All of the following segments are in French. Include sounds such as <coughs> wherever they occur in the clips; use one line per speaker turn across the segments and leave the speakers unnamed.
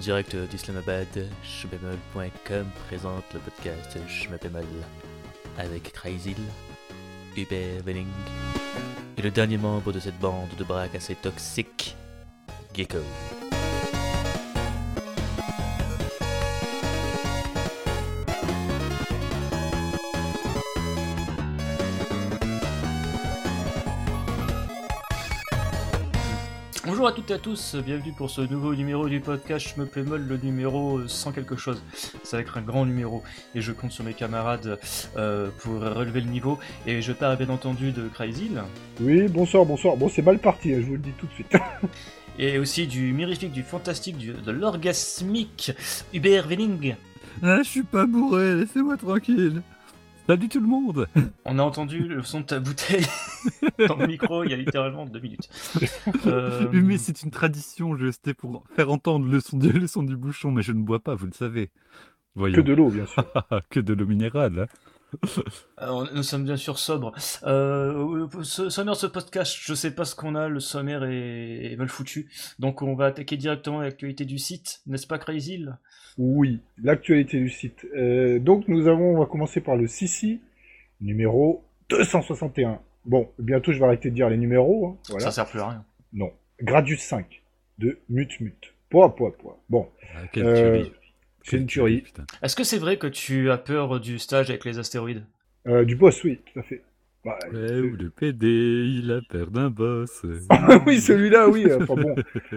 direct d'Islamabad, shbemol.com présente le podcast Shmebemol avec Crazy, Hubert Welling et le dernier membre de cette bande de braques assez toxiques, Gecko. Bonjour à toutes et à tous, bienvenue pour ce nouveau numéro du podcast Je me plais molle, le numéro sans quelque chose. Ça va être un grand numéro et je compte sur mes camarades euh, pour relever le niveau. Et je parle bien entendu de Crazy.
Oui, bonsoir, bonsoir. Bon, c'est mal parti, hein, je vous le dis tout de suite. <laughs>
et aussi du mirifique, du fantastique, du, de l'orgasmique Hubert Welling.
Ah, je suis pas bourré, laissez-moi tranquille. Salut tout le monde <laughs>
On a entendu le son de ta bouteille <laughs> dans le micro il y a littéralement deux minutes.
Euh... <laughs> Mais c'est une tradition, je c'était pour faire entendre le son, du, le son du bouchon, mais je ne bois pas, vous le savez.
Voyons. Que de l'eau, bien sûr.
que de l'eau minérale. Hein.
Alors, nous sommes bien sûr sobres. Euh, ce sommaire ce podcast, je sais pas ce qu'on a, le sommaire est, est mal foutu. Donc on va attaquer directement l'actualité du site, n'est-ce pas Crazy
Oui, l'actualité du site. Euh, donc nous avons, on va commencer par le Sissi, numéro 261. Bon, bientôt je vais arrêter de dire les numéros. Hein, voilà.
Ça sert plus à rien.
Non. Gradius 5 de Mut Mut. Poids, poids, poids. Bon.
Ah, quelle euh,
c'est une tuerie.
Est-ce que c'est vrai que tu as peur du stage avec les astéroïdes?
Euh, Du boss, oui, tout à fait.
Bah, ouais, ou le PD, il a peur d'un boss.
oui, celui-là, oui. <laughs> Enfin bon.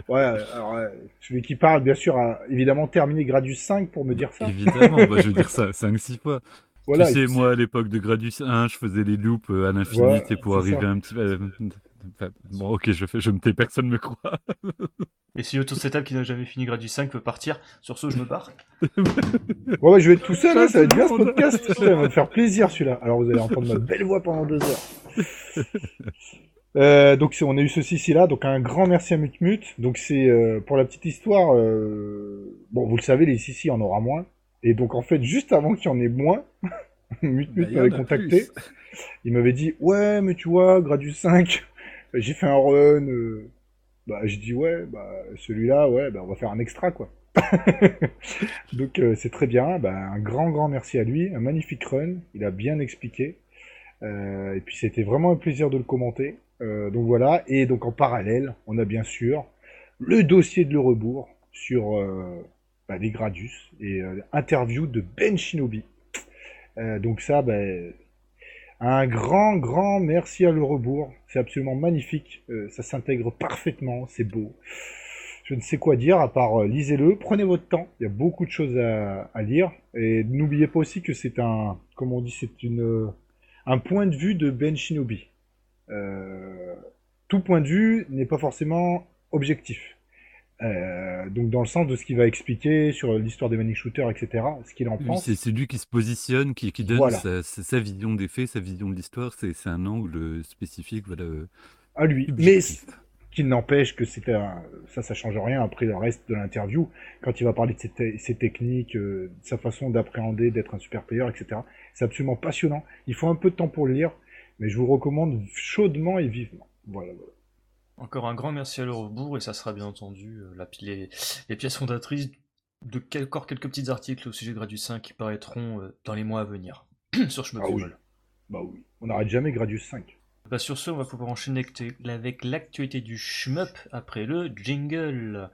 Ouais, alors, celui qui parle, bien sûr, a évidemment terminé Gradius 5 pour me dire ça.
Évidemment, bah, je veux dire ça <laughs> 5-6 fois. Voilà, tu sais, moi, à l'époque de Gradius 1, je faisais les loops à l'infini ouais, pour arriver ça. un petit peu. Bon, ok, je, fais, je me tais, personne me croit. <laughs>
Et si Auto Setup qui n'a jamais fini Gradius 5 peut partir, sur ce, je me barre.
ouais, ouais, je vais être tout seul, hein, ça va être bien ce podcast. Ça va me faire plaisir celui-là. Alors vous allez entendre ma belle voix pendant deux heures. Euh, donc on a eu ceci ici là, donc un grand merci à Mutmut. Donc c'est euh, pour la petite histoire, euh... bon vous le savez les ici on aura moins. Et donc en fait juste avant qu'il y en ait moins, <laughs> Mutmut bah, m'avait contacté. Plus. Il m'avait dit ouais mais tu vois Gradius 5 j'ai fait un run. Euh... Bah, j'ai dit ouais, bah celui-là, ouais, bah, on va faire un extra quoi. <laughs> Donc euh, c'est très bien. Bah, un grand grand merci à lui, un magnifique run. Il a bien expliqué. Euh, et puis c'était vraiment un plaisir de le commenter. Euh, donc voilà. Et donc en parallèle, on a bien sûr le dossier de le rebours sur bah, les Gradus et interview de Ben Shinobi. donc ça, bah, un grand, grand merci à le rebours. C'est absolument magnifique. Euh, ça s'intègre parfaitement. C'est beau. Je ne sais quoi dire à part euh, lisez-le. Prenez votre temps. Il y a beaucoup de choses à, lire. Et n'oubliez pas aussi que c'est un, comme on dit, c'est une, euh, un point de vue de Ben Shinobi. Tout point de vue n'est pas forcément objectif. Euh, donc dans le sens de ce qu'il va expliquer sur l'histoire des manic shooters, etc., ce qu'il en pense.
C'est lui qui se positionne, qui, qui donne voilà. sa, vision des faits, sa vision de l'histoire. C'est un angle spécifique, voilà.
À lui. Objectif. Mais qui n'empêche que c'était ça, ça change rien après le reste de l'interview. Quand il va parler de ses, ses techniques, euh, sa façon d'appréhender, d'être un super player, etc. C'est absolument passionnant. Il faut un peu de temps pour le lire, mais je vous recommande chaudement et vivement. Voilà. voilà.
Encore un grand merci à l'Eurobourg et ça sera bien entendu euh, la, les, les, pièces fondatrices de quel, encore quelques petits articles au sujet de Gradius 5 qui paraîtront euh, dans les mois à venir <clears throat> sur Chemin
ah oui. Bah oui, on n'arrête jamais Gradius 5.
Bah sur ce, on va pouvoir enchaîner avec l'actualité du shmup après le jingle.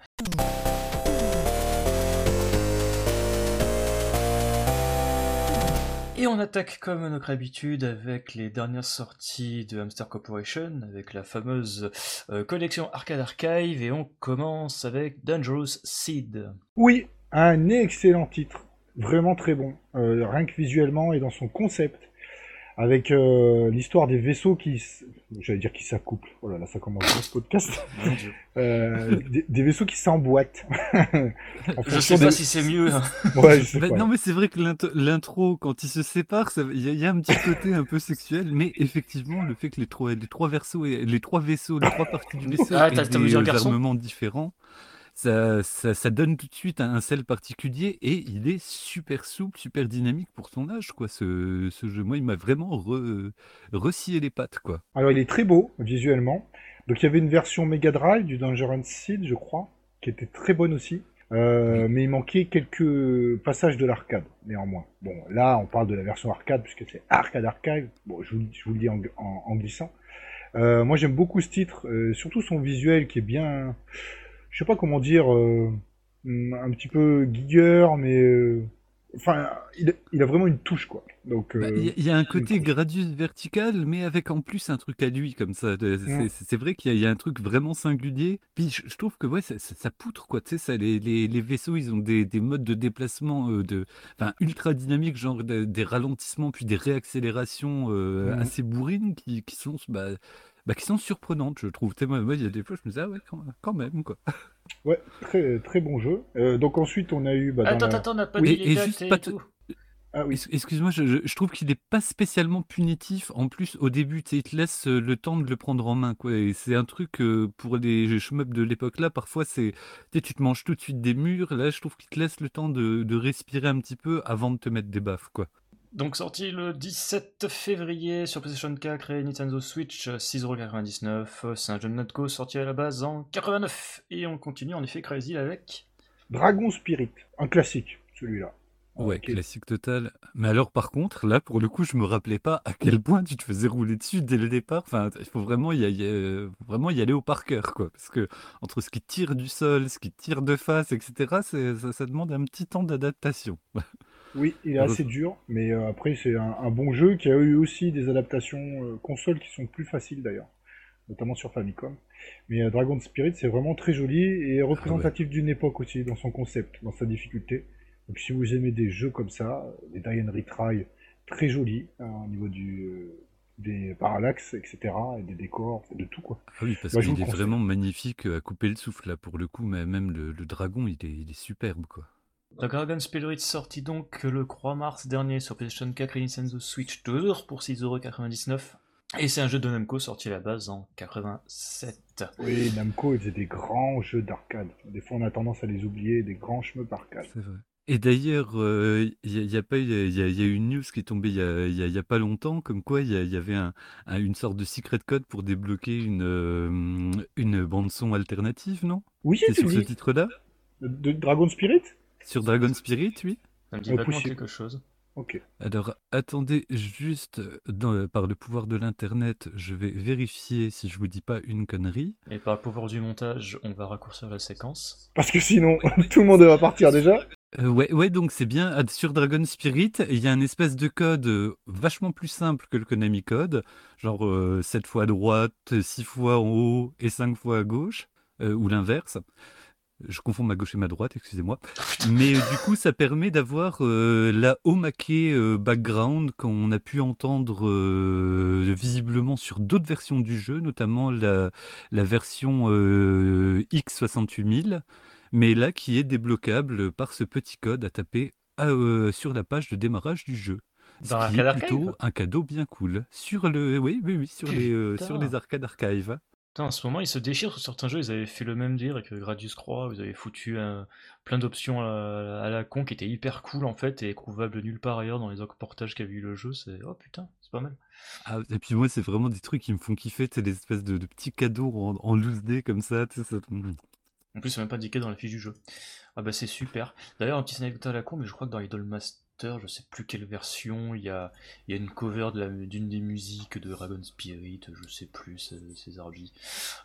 Et on attaque comme notre habitude avec les dernières sorties de Hamster Corporation, avec la fameuse euh, collection Arcade Archive, et on commence avec Dangerous Seed.
Oui, un excellent titre, vraiment très bon, euh, rien que visuellement et dans son concept, avec euh, l'histoire des vaisseaux qui, j'allais dire qui s'accouplent. Oh là là, ça commence dans ce podcast. <laughs> euh, des, des, vaisseaux qui s'emboîtent. <laughs>
je sais pas des... si c'est mieux. Hein.
Ouais, je sais
bah,
pas.
Non, mais c'est vrai que l'intro, quand ils se séparent, il y, y, a un petit côté un peu sexuel, mais effectivement, le fait que les trois, les trois vaisseaux, les trois vaisseaux, les trois parties du vaisseau,
ah,
aient des armements différents. Ça, ça, ça, donne tout de suite un sel particulier et il est super souple, super dynamique pour son âge, quoi. Ce, ce jeu, moi, il m'a vraiment re, les pattes, quoi.
Alors, il est très beau visuellement. Donc, il y avait une version Mega Drive du Dangerous Seed, je crois, qui était très bonne aussi. Euh, mais il manquait quelques passages de l'arcade, néanmoins. Bon, là, on parle de la version arcade, puisque c'est Arcade Archive. Bon, je vous, je vous le dis en, en- en glissant. Euh, moi, j'aime beaucoup ce titre, euh, surtout son visuel qui est bien... Je sais pas comment dire... euh, un petit peu guigueur, mais... euh, Enfin, il, il a vraiment une touche, quoi. Donc,
Bah,
euh,
Il y, a- il y a un côté. Gradius vertical, mais avec en plus un truc à lui comme ça. C'est
Mm.
c'est- vrai qu'il y, a il y a un truc vraiment singulier. Puis je, je trouve que ouais, ça, ça- ça poutre quoi. Tu sais, ça, les, les- les vaisseaux, ils ont des, des modes de déplacement euh, de, ultra dynamiques, genre de- des ralentissements puis des réaccélérations
Mhm.
assez bourrines qui, qui sont, bah, bah, qui sont surprenantes, je trouve. Moi, moi, il y a des fois, je me disais ah ouais, quand, quand même quoi. <laughs>
Ouais, très, très bon jeu. Euh, donc ensuite, on a eu... Bah, dans
Attends,
la-
attends, on n'a pas
Oui,
dit
et
les dates
juste
et
pas te-
tout.
Ah oui,
Excuse-moi, je, trouve qu'il n'est pas spécialement punitif. En plus, au début, il te laisse euh, le temps de le prendre en main. Quoi. Et c'est un truc euh, pour les shmups de l'époque là. Parfois, c'est tu te manges tout de suite des murs. Là, je trouve qu'il te laisse le temps de, de respirer un petit peu avant de te mettre des baffes. Quoi.
Donc sorti le 17 février sur PlayStation 4 et Nintendo Switch, 6,99€. C'est un jeu de Natco sorti à la base en 89. Et on continue en effet Crazy avec...
Dragon Spirit, un classique, celui-là.
Ouais, classique total. Mais alors, par contre, là, pour le coup, je me rappelais pas à quel point tu te faisais rouler dessus dès le départ. Enfin, il faut vraiment y, aller- euh, vraiment y aller au par cœur, quoi. Parce que entre ce qui tire du sol, ce qui tire de face, etc., ça demande un petit temps d'adaptation. <laughs>
Oui, il est assez dur, mais euh, après c'est un, un bon jeu qui a eu aussi des adaptations euh, consoles qui sont plus faciles d'ailleurs, notamment sur Famicom. Mais euh, Dragon Spirit c'est vraiment très joli et représentatif d'une époque aussi dans son concept, dans sa difficulté. Donc si vous aimez des jeux comme ça, des Die and Retry très jolis hein, au niveau du euh, des parallaxes, etc. et des décors, de tout quoi.
Ah oui, parce qu'il est vraiment magnifique à couper le souffle, là, pour le coup. Mais même le, le dragon, il est, il est superbe, quoi.
The Dragon Spirit sorti donc le 3 mars dernier sur PlayStation 4 et Nintendo Switch toujours pour 6,99€. Et c'est un jeu de Namco sorti à la base en 87.
Oui, Namco il faisait des grands jeux d'arcade. Des fois on a tendance à les oublier, des grands chemins arcade.
C'est vrai. Et d'ailleurs, euh, il y, a- il y a pas eu- il y, a- y une news qui est tombée il y a, il y a- il y a pas longtemps, comme quoi il y, avait un, un- une sorte de secret code pour débloquer une, euh, une bande son alternative, non?
Oui,
C'est sur ce titre-là?
De Dragon Spirit?
Sur Dragon Spirit, oui
Ça me dit quelque chose.
Ok.
Alors, attendez juste, dans- par le pouvoir de l'Internet, je vais vérifier si je vous dis pas une connerie.
Et par le pouvoir du montage, on va raccourcir la séquence.
Parce que sinon, <laughs> tout le monde va partir déjà.
Euh, ouais, ouais, donc c'est bien. Sur Dragon Spirit, il y a un espèce de code euh, vachement plus simple que le Konami Code. Genre euh, 7 fois à droite, 6 fois en haut et 5 fois à gauche. euh, ou l'inverse. Je confonds ma gauche et ma droite, excusez-moi. Mais euh, du coup, ça permet d'avoir euh, la Omake euh, background qu'on a pu entendre euh, visiblement sur d'autres versions du jeu, notamment la, la version euh, X68000 mais là qui est débloquable par ce petit code à taper à, euh, sur la page de démarrage du jeu. Ce
Dans
qui
l'arcade
est
archive
plutôt un cadeau bien cool. Sur le, oui, oui, oui, sur les, euh, sur les arcades archive.
Putain, en ce moment, ils se déchirent sur certains jeux. Ils avaient fait le même dire avec Gradius Croix. Vous avez foutu un- plein d'options à, à la con qui étaient hyper cool en fait et trouvables nulle part ailleurs dans les autres portages qu'a vu le jeu. C'est oh putain, c'est pas mal.
Ah, et puis moi, c'est vraiment des trucs qui me font kiffer, c'est des espèces de, de petits cadeaux en, en loose day comme ça. ça- mm.
En plus, c'est même pas indiqué dans la fiche du jeu. Ah bah c'est super. D'ailleurs, un petit anecdote à la con, mais je crois que dans Idolmaster, je sais plus quelle version, il y a, une cover d'une des musiques de Dragon Spirit, je sais plus, Zarbi.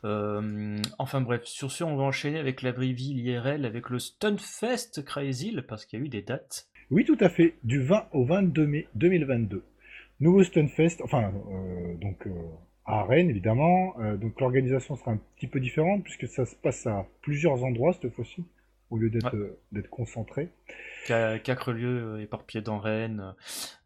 Euh, enfin bref, sur ce, on va enchaîner avec la Briville IRL, avec le Stunfest Crazy, parce qu'il y a eu des dates.
Oui, tout à fait. Du 20 au 22 mai 2022. Nouveau Stunfest, enfin, euh, donc euh, à Rennes évidemment. Donc l'organisation sera un petit peu différente puisque ça se passe à plusieurs endroits cette fois-ci, au lieu d'être
Ouais.
euh, concentré.
Qua- Quatre lieux euh, éparpillés dans Rennes,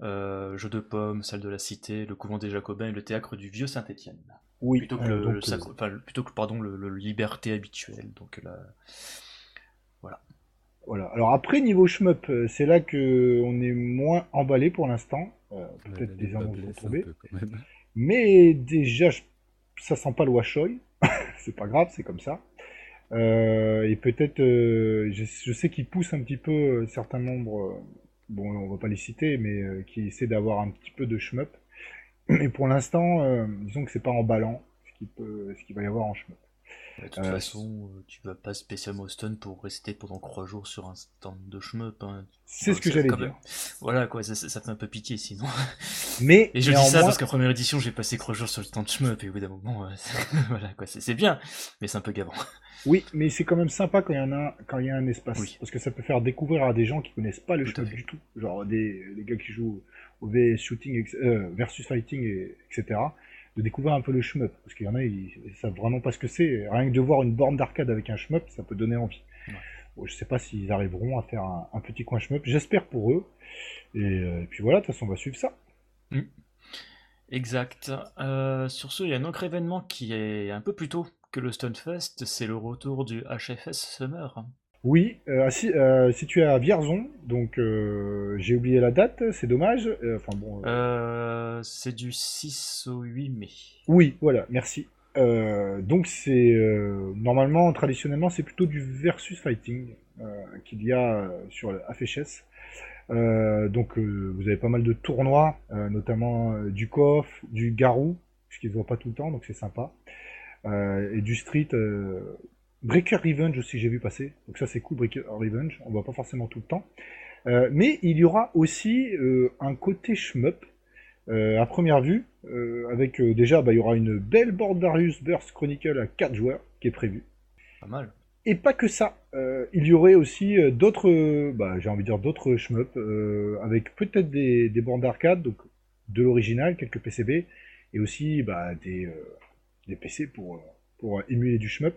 euh, Jeu de Pommes, Salle de la Cité, le Couvent des Jacobins et le Théâtre du Vieux Saint-Étienne.
Oui,
plutôt que,
euh,
le,
donc,
le sacre-
euh,
enfin, le- plutôt que pardon le, le liberté habituel donc là
voilà. Alors après niveau shmup, euh, c'est là que on est moins emballé pour l'instant. Euh, Peut-être des annonces vont. Mais déjà, ça sent pas le washoy. <laughs> c'est pas grave, c'est comme ça. Euh, et peut-être, euh, je, je sais qu'ils poussent un petit peu euh, certains membres, bon, on va pas les citer, mais qui essaient d'avoir un petit peu de shmup. Mais pour l'instant, disons que c'est pas emballant ce qu'il peut, ce qu'il va y avoir en shmup.
De toute façon, tu vas pas spécialement au stun pour rester pendant 3 jours sur un stand de shmup. Hein.
C'est ce que j'allais dire.
Voilà, quoi, ça, ça, fait un peu pitié sinon. <laughs>
Mais,
et je dis ça parce qu'en première édition, j'ai passé 3 jours sur le stand de shmup et au bout d'un moment, <laughs> voilà, quoi, c'est bien, mais c'est un peu gavant.
Oui, mais c'est quand même sympa quand il y en a, quand il y a un espace. Parce que ça peut faire découvrir à des gens qui connaissent pas le shmup du tout. Genre des, des gars qui jouent au VS Shooting, euh, versus Fighting, et, etc de découvrir un peu le shmup, parce qu'il y en a, ils, savent vraiment pas ce que c'est. Rien que de voir une borne d'arcade avec un shmup, ça peut donner envie. je sais pas s'ils arriveront à faire un, petit coin shmup, j'espère pour eux. Euh, et, puis voilà, de toute façon, on va suivre ça. Mm.
Exact. Euh, sur ce, il y a un autre événement qui est un peu plus tôt que le Stunfest, c'est le retour du HFS Summer.
Oui, euh, euh, situé à Vierzon, donc euh, j'ai oublié la date, c'est dommage. enfin bon.
c'est du 6 au 8 mai.
Oui, voilà, merci. donc c'est normalement, traditionnellement, c'est plutôt du versus fighting qu'il y a sur le FHS. donc vous avez pas mal de tournois, notamment du KOF, du Garou, puisqu'ils ne voient pas tout le temps, donc c'est sympa. et du street Breaker Revenge aussi, j'ai vu passer. Donc ça, c'est cool, Breaker Revenge. On voit pas forcément tout le temps. Euh, mais il y aura aussi euh, un côté shmup euh, à première vue. avec déjà, bah, il y aura une belle Bordarius Burst Chronicle à 4 joueurs qui est prévue.
Pas mal.
Et pas que ça. il y aurait aussi d'autres, bah, j'ai envie de dire d'autres shmup avec peut-être des, des bornes d'arcade, donc de l'original, quelques PCB, et aussi bah, des, des PC pour, pour émuler du shmup.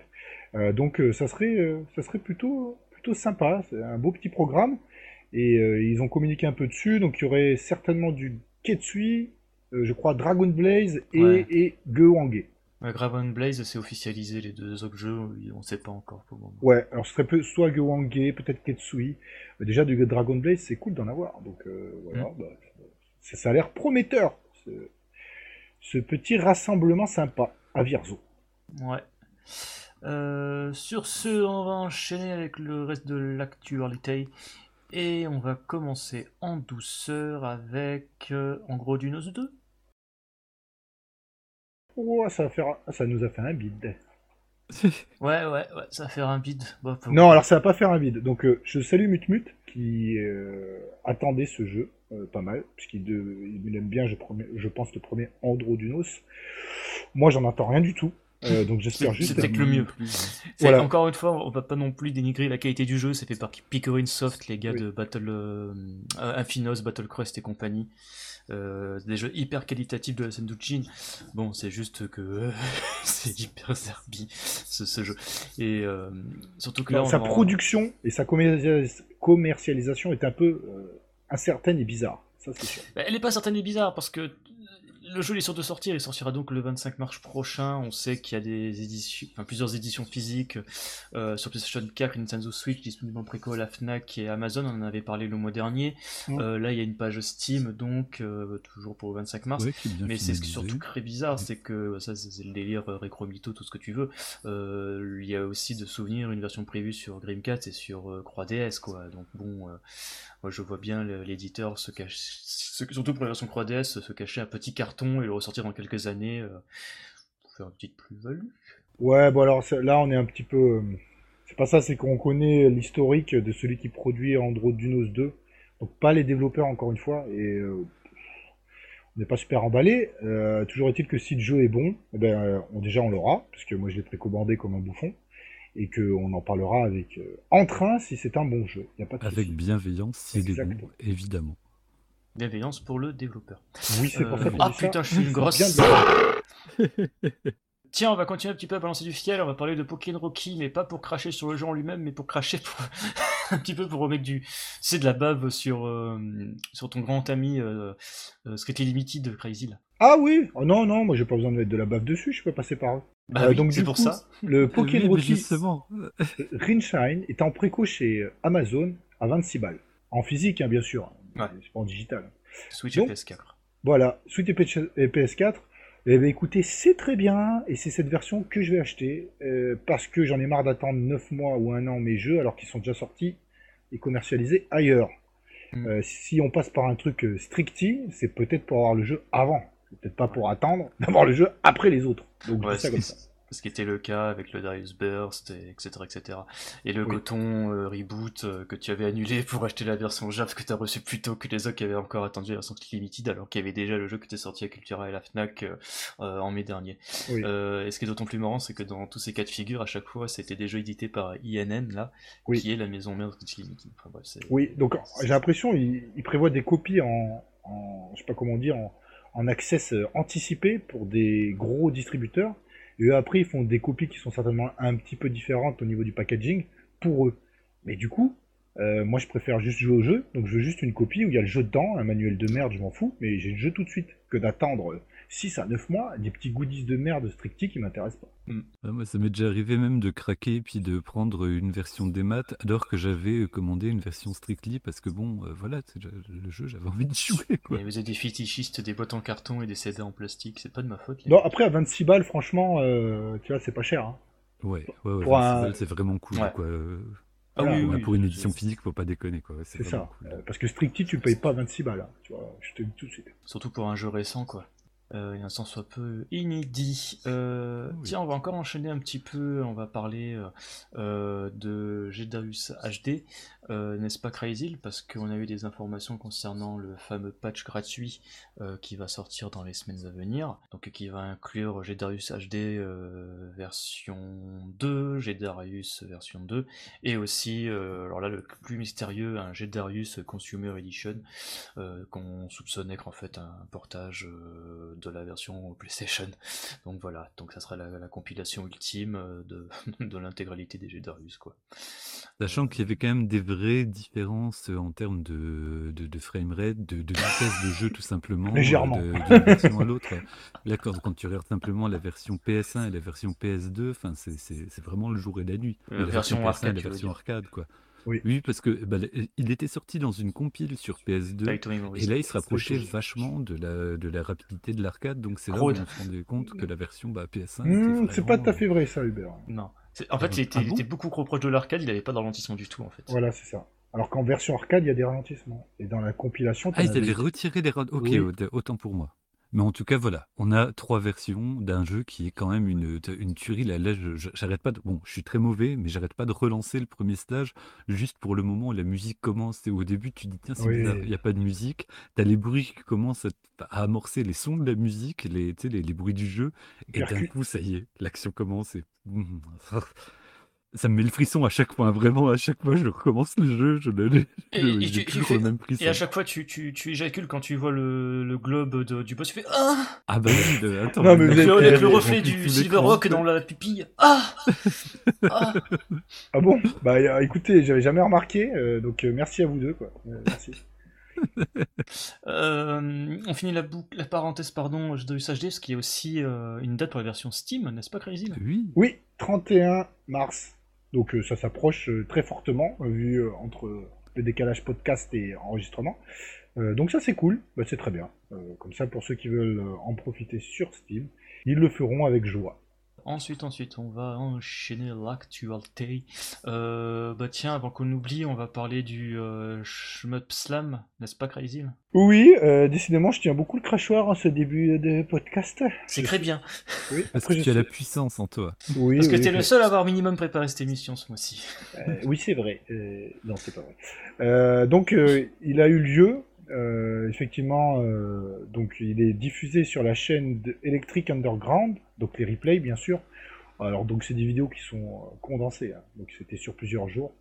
Euh, donc euh, ça serait, euh, ça serait plutôt, plutôt sympa. C'est un beau petit programme. Et ils ont communiqué un peu dessus. Donc il y aurait certainement du Ketsui, je crois Dragon Blaze et, ouais. et
Dragon Blaze, c'est officialisé les deux autres jeux, on ne sait pas encore pour le moment.
Ouais, alors ce serait soit Gewangé, peut-être Ketsui. Déjà du Dragon Blaze, c'est cool d'en avoir. Donc voilà, mm. bah, ça, a l'air prometteur. Ce, ce, petit rassemblement sympa à Virzo.
Ouais. Euh, sur ce, on va enchaîner avec le reste de l'actualité. Et on va commencer en douceur avec euh, en gros du Nose 2.
Oh, ça, va faire... ça nous a fait un bid. <laughs>
ouais, ouais, ouais, ça va faire un bid.
non, alors ça va pas faire un bid. Donc euh, je salue Mutmut qui attendait ce jeu pas mal, puisqu'il il aime bien, je, je pense, le premier Androdunos. Moi, j'en attends rien du tout. Euh, donc j'espère juste.
C'était que le mieux. Voilà. Encore une fois, on va pas non plus dénigrer la qualité du jeu. C'est fait par Pickering Soft, les gars de Battle euh, Infinos, Battle Crust et compagnie. Euh, des jeux hyper qualitatifs de la scène Bon, c'est juste que <laughs> c'est hyper zerbi ce, ce, jeu. Et euh, surtout que là,
sa production et sa commercialisation est un peu incertaine et bizarre. Ça, c'est sûr.
Bah, elle est pas certaine et bizarre parce que le jeu est sûr de sortir, il sortira donc le 25 mars prochain. On sait qu'il y a des éditions, enfin, plusieurs éditions physiques euh, sur PlayStation 4, Nintendo Switch, disponibles en préco à la Fnac et Amazon. On en avait parlé le mois dernier. Euh, là, il y a une page Steam, donc euh, toujours pour le 25 mars. Mais c'est ce qui est surtout très bizarre, c'est que ça, c'est le délire récromito, tout ce que tu veux. il y a aussi de souvenirs une version prévue sur Dreamcast et sur 3DS, quoi. Donc bon, moi, je vois bien l'éditeur se cacher, surtout pour la version 3DS, se cacher un petit carton et le ressortir dans quelques années euh, pour faire une petite plus-value.
Ouais, bon alors là, on est un petit peu. Euh, c'est pas ça, c'est qu'on connaît l'historique de celui qui produit Android Dunos 2. Donc pas les développeurs encore une fois et euh, on n'est pas super emballé. toujours est-il que si le jeu est bon, eh ben, on, déjà on l'aura, parce que moi je l'ai précommandé comme un bouffon et qu'on en parlera avec euh, entrain si c'est un bon jeu. Y a pas de
avec bienveillance, si c'est bon, évidemment.
Bienveillance pour le développeur.
Oui, c'est pour ça
euh, Ah putain, je suis une grosse. Tiens, on va continuer un petit peu à balancer du fiel. On va parler de Pokémon Rocky, mais pas pour cracher sur le jeu en lui-même, mais pour cracher pour... <laughs> un petit peu pour remettre du. C'est de la bave sur, euh, sur ton grand ami euh, euh, Limited, Crazy.
Ah oui oh, Non, non, moi j'ai pas besoin de mettre de la bave dessus, je peux passer par eux.
Bah euh, donc c'est pour ça.
Le Pokémon Rocky Greenshine est en préco chez Amazon à 26 balles. En physique, hein, bien sûr. Ouais. C'est pas en digital.
Switch et PS4.
Voilà, Switch et PS4. Eh bien, écoutez, c'est très bien, et c'est cette version que je vais acheter, euh, parce que j'en ai marre d'attendre 9 mois ou un an mes jeux, alors qu'ils sont déjà sortis et commercialisés ailleurs. Hmm. Euh, si on passe par un truc euh, stricti, c'est peut-être pour avoir le jeu avant, peut-être pas pour attendre d'avoir le jeu après les autres. Donc, ça comme ça.
Ce qui était le cas avec le Darius Burst, et etc., etc. Et le coton euh, reboot euh, que tu avais annulé <laughs> pour acheter la version Java que tu as reçu plus tôt que les autres qui avaient encore attendu la version Limited, alors qu'il y avait déjà le jeu qui était sorti à Cultura et la Fnac euh, en mai dernier. et ce qui est d'autant plus marrant, c'est que dans tous ces cas de figure, à chaque fois, c'était des jeux édités par INN, là, qui est la maison mère de Limited.
oui, donc j'ai l'impression qu'ils prévoient des copies en, en, je sais pas comment dire, en, en access anticipé pour des gros distributeurs et après, ils font des copies qui sont certainement un petit peu différentes au niveau du packaging pour eux. Mais du coup, euh, moi je préfère juste jouer au jeu, donc je veux juste une copie où il y a le jeu dedans, un manuel de merde, je m'en fous, mais j'ai le jeu tout de suite, que d'attendre 6 à 9 mois, des petits goodies de merde stricti qui m'intéressent pas.
Mm. moi, ça m'est déjà arrivé même de craquer puis de prendre une version des maths alors que j'avais commandé une version Strictly parce que bon, euh, voilà, le jeu, j'avais envie de jouer. Quoi.
vous êtes des fétichistes des boîtes en carton et des CD en plastique, c'est pas de ma faute.
Non, après à 26 balles, franchement, euh, tu vois, c'est pas cher. Hein.
Ouais, ouais, ouais c'est vraiment cool. Quoi.
Ah oui,
pour une édition physique, faut pas déconner. quoi.
C'est ça. Euh, parce que Strictly, tu payes pas 26 balles. Hein, tu vois, je te dis tout de suite.
Surtout pour un jeu récent, quoi euh, un sens soit peu inédit. Euh, tiens, on va encore enchaîner un petit peu, on va parler euh, de Gedarius HD. Euh, n'est-ce pas Crazy Parce qu'on a eu des informations concernant le fameux patch gratuit euh, qui va sortir dans les semaines à venir, donc qui va inclure Gedarius HD euh, version 2, Gedarius version 2, et aussi, alors là le plus mystérieux, un Gedarius Consumer Edition, qu'on soupçonnait qu'en fait un portage de la version PlayStation. Donc voilà, donc ça sera la, compilation ultime <laughs> de, l'intégralité des Gedarius quoi.
Vraies différences en termes de, de, de framerate, de, de, vitesse de jeu tout simplement.
Légèrement.
De, version à <laughs> l'autre. Là, quand, tu regardes simplement la version PS1 et la version PS2, c'est vraiment le jour et la nuit.
la, version, arcade,
la version arcade, quoi.
Oui.
oui, parce que bah, il était sorti dans une compile sur PS2 et là il se rapprochait vachement de la, de la rapidité de l'arcade, donc c'est là où on se rendait compte que la version bah, PS1.
Mmh, c'est pas tout à fait vrai ça, Hubert.
Non. En fait, il était, était, beaucoup trop proche de l'arcade, il n'avait pas de ralentissement du tout, en fait.
Voilà, c'est ça. Alors qu'en version arcade, il y a des ralentissements. Et dans la compilation...
Ah, ils avaient retiré les ralentissements. Ok, autant pour moi. Mais en tout cas, voilà, on a trois versions d'un jeu qui est quand même une, une tuerie. Là, là j'arrête pas de. Bon, je suis très mauvais, mais j'arrête pas de relancer le premier stage juste pour le moment où la musique commence. Et au début, tu dis, tiens, c'est bizarre, il n'y a pas de musique. Tu as les bruits qui commencent à, amorcer les sons de la musique, les, les, les bruits du jeu. Et d'un coup, ça y est, l'action commence. Et <laughs> ça me met le frisson à chaque fois. Vraiment, à chaque fois, je recommence le jeu, je le,
et, toujours le même frisson. Et à chaque fois, tu, tu, tu éjacules quand tu vois le, le globe de, du boss, tu fais Ah
Ah bah oui, attends.
Non, mais avec, le, avec le reflet du Silver Rock dans la pupille. Ah
Ah, ah bon? Bah écoutez, j'avais jamais remarqué, euh, donc euh, merci à vous deux, quoi. Euh, merci. <laughs>
euh, on finit la, boucle, la parenthèse pardon de USHD, ce qui est aussi une date pour la version Steam, n'est-ce pas Crazy
Oui.
Oui, 31 mars. Donc euh, ça s'approche euh, très fortement, euh, vu entre le décalage podcast et enregistrement. donc ça c'est cool, bah, c'est très bien. comme ça pour ceux qui veulent en profiter sur Steam, ils le feront avec joie.
Ensuite, ensuite, on va enchaîner l'actualité. Euh, bah tiens, avant qu'on oublie, on va parler du euh, Shmup Slam, n'est-ce pas Crazy
Oui, euh, décidément, je tiens beaucoup le crachoir en ce début de podcast.
C'est très bien.
Oui, <laughs> parce que tu as la puissance en toi.
Oui,
parce que
tu
es le seul à avoir minimum préparé cette émission ce mois-ci.
Euh, oui, c'est vrai. non, c'est pas vrai. donc, il a eu lieu euh, effectivement, euh, donc il est diffusé sur la chaîne Electric Underground, donc les replays bien sûr. Alors donc c'est des vidéos qui sont euh, condensées, hein. donc c'était sur plusieurs jours.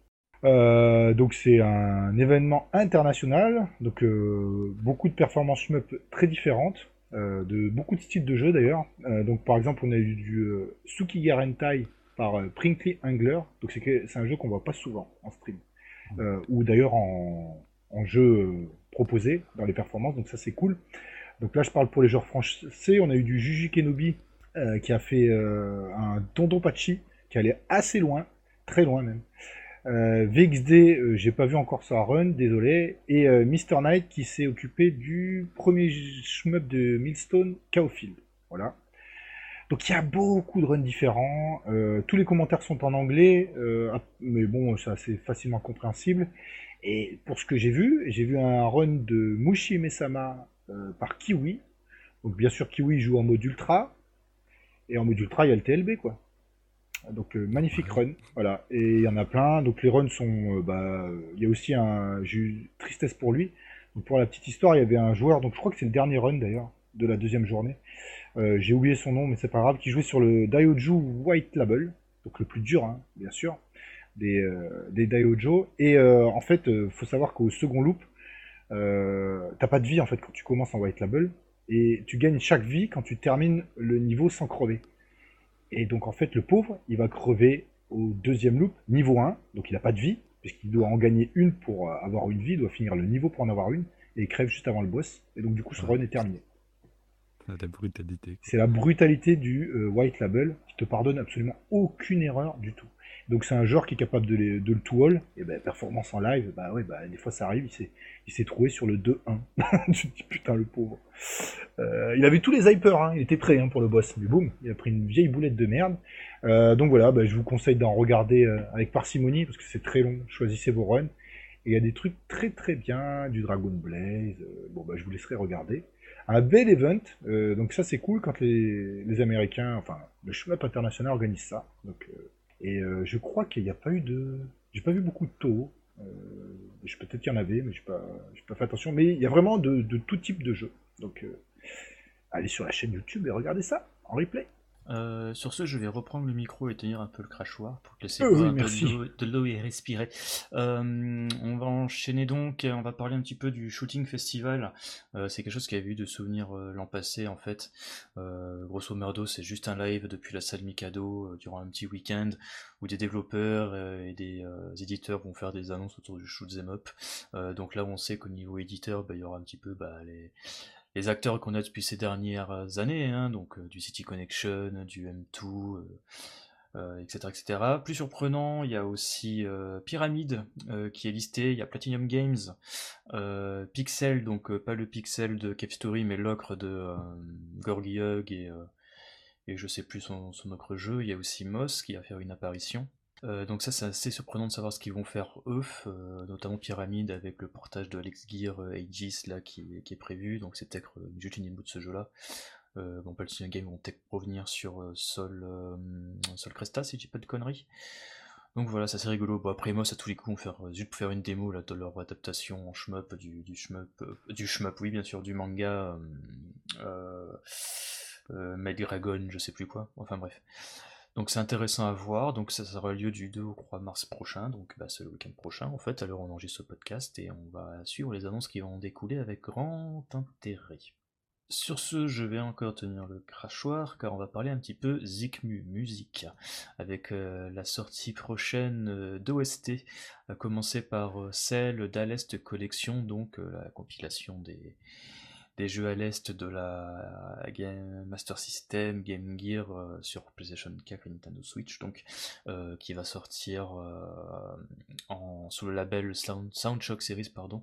donc c'est un événement international, donc beaucoup de performances shmup très différentes, de beaucoup de styles de jeu d'ailleurs. donc par exemple on a eu du Suki Garantai par Prinkly Angler, donc c'est un jeu qu'on voit pas souvent en stream, ou d'ailleurs en, en jeu proposé dans les performances, donc ça c'est cool. Donc là je parle pour les joueurs français, on a eu du Juju Kenobi euh, qui a fait euh, un Tonton Pachi qui allait assez loin, très loin même. Euh, VXD, euh, j'ai pas vu encore sa run, désolé. Et Mr. Knight qui s'est occupé du premier shmup de Millstone, Chaofield. Voilà. Donc il y a beaucoup de runs différents. tous les commentaires sont en anglais, mais bon, c'est assez facilement compréhensible. Et pour ce que j'ai vu, j'ai vu un run de Mushi Mesama euh, par Kiwi. Donc bien sûr Kiwi joue en mode ultra. Et en mode ultra, il y a le TLB, quoi. Donc euh, magnifique run, voilà. Et il y en a plein. Donc les runs sont, euh, bah, il y a aussi un, j'ai eu tristesse pour lui. Donc, pour la petite histoire, il y avait un joueur, donc je crois que c'est le dernier run d'ailleurs de la deuxième journée. Euh, j'ai oublié son nom, mais c'est pas grave. Qui jouait sur le Daioju White Label, donc le plus dur, hein, bien sûr, des, des Daiojo. Et en fait, faut savoir qu'au second loop, t'as pas de vie en fait quand tu commences en White Label, et tu gagnes chaque vie quand tu termines le niveau sans crever. Et donc en fait, le pauvre, il va crever au deuxième loop, niveau 1, donc il n'a pas de vie, puisqu'il doit en gagner une pour euh, avoir une vie, il doit finir le niveau pour en avoir une, et il crève juste avant le boss, et donc du coup, ce run est terminé. C'est la brutalité du euh, White Label qui te pardonne absolument aucune erreur du tout. Donc c'est un joueur qui est capable de, le tout all, et ben performance en live, bah ouais, bah des fois ça arrive, il s'est trouvé sur le 2-1. Je <laughs> dis putain le pauvre. Euh, il avait tous les hypers, hein, il était prêt hein, pour le boss, mais boum, il a pris une vieille boulette de merde. Euh, donc voilà, bah, je vous conseille d'en regarder avec parcimonie, parce que c'est très long, choisissez vos runs. Il y a des trucs très très bien, du Dragon Blaze, bon bah je vous laisserai regarder. Un bel event, donc ça c'est cool quand les, Américains, enfin le Shmup International organise ça. Donc et euh, je crois qu'il n'y a pas eu de. J'ai pas vu beaucoup de taux. Euh, peut-être qu'il y en avait, mais je n'ai pas, pas fait attention. Mais il y a vraiment de, tout type de jeux. Donc, euh, allez sur la chaîne YouTube et regardez ça en replay.
Euh, sur ce, je vais reprendre le micro et tenir un peu le crachoir pour laisser euh, un peu de l'eau et respirer. Euh, on va enchaîner donc, on va parler un petit peu du Shooting Festival. c'est quelque chose qui avait eu de souvenir l'an passé en fait. grosso merdo, c'est juste un live depuis la salle Mikado durant un petit week-end où des développeurs et des éditeurs vont faire des annonces autour du Shoot Them Up. donc là, on sait qu'au niveau éditeur, bah, il y aura un petit peu bah, les les acteurs qu'on a depuis ces dernières années, hein, donc euh, du City Connection, du M2, etc., etc. Plus surprenant, il y a aussi euh, Pyramid euh, qui est listé, il y a Platinum Games, Pixel, donc pas le Pixel de Cave Story, mais l'ocre de Gorgiug et, je sais plus son, son autre jeu. Il y a aussi Moss qui va faire une apparition. Euh, donc ça c'est assez surprenant de savoir ce qu'ils vont faire eux, euh, notamment Pyramide avec le portage de Alex Gear euh, Aegis là qui, est prévu, donc c'est peut-être juste une de ce jeu là. bon Platinum Game vont peut-être revenir sur Sol, Sol Cresta si je dis pas de conneries. Donc voilà, ça c'est rigolo. Bon après moi à tous les coups on faire juste faire une démo là de leur adaptation en shmup du, shmup oui bien sûr du manga euh, Dragon, je sais plus quoi. Enfin bref. Donc c'est intéressant à voir, donc ça, aura lieu du 2 au 3 mars prochain, donc bah, c'est le week-end prochain en fait, alors on enregistre ce podcast et on va suivre les annonces qui vont découler avec grand intérêt. Sur ce, je vais encore tenir le crachoir car on va parler un petit peu Zikmu musique avec euh, la sortie prochaine euh, d'OST, à commencer par euh, celle d'Alest Collection, donc la compilation des, des jeux à l'est de la Game Master System, Game Gear euh, sur PlayStation 4 et Nintendo Switch, donc euh, qui va sortir euh, sous le label Sound, Soundshock Series pardon,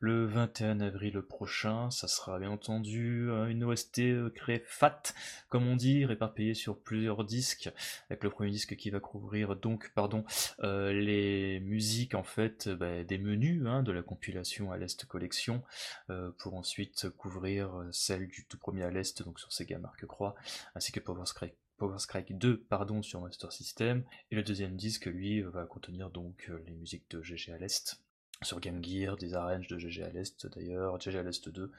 le 21 avril prochain. Ça sera bien entendu une OST créée fat, comme on dit, réparpillée sur plusieurs disques, avec le premier disque qui va couvrir donc pardon les musiques en fait bah, des menus hein, de la compilation à l'est collection, pour ensuite couvrir euh, celle du tout premier à l'Est, donc sur Sega Mark Croix, ainsi que Power Strike, Power Strike 2 pardon, sur Master System, et le deuxième disque, lui, va contenir donc euh, les musiques de GG à l'Est, sur Game Gear, des arranges de GG à l'Est d'ailleurs, GG à l'Est 2,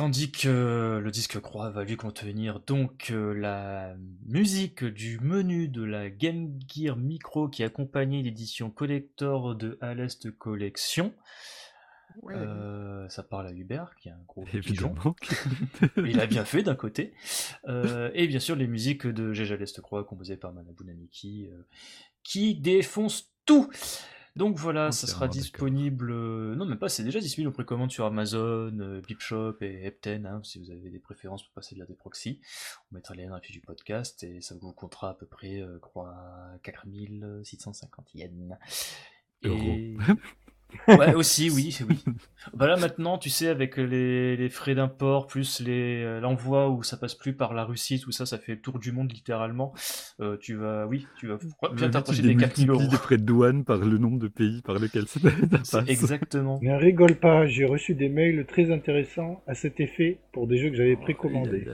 Tandis que le disque croix va lui contenir donc euh, la musique du menu de la Game Gear Micro qui accompagnait l'édition collector de Alest Collection. Euh, ça parle à Hubert, qui est un gros pigeon. <laughs> Il a bien fait d'un côté. Euh, et bien sûr, les musiques de Géja Croix composées par Manabu Namiki, euh, qui défoncent tout. Donc voilà, oh, ça sera disponible. Non, même pas, c'est déjà disponible en précommande sur Amazon, Shop et Hepten, hein, si vous avez des préférences pour passer via des proxys. On mettra les liens dans la fiche du podcast et ça vous comptera à peu près, je crois, 4650 yens. Et... <laughs> Ouais, aussi, oui, oui. Bah là maintenant, tu sais, avec les, les frais d'import plus les euh, l'envoi où ça passe plus par la Russie, tout ça, ça fait le tour du monde littéralement. Euh, tu vas, oui, tu vas bien t'approcher des 4000 euros.
des frais de douane par le nombre de pays par lesquels ça <laughs> passe.
Exactement.
Mais rigole pas, j'ai reçu des mails très intéressants à cet effet pour des jeux que j'avais précommandés.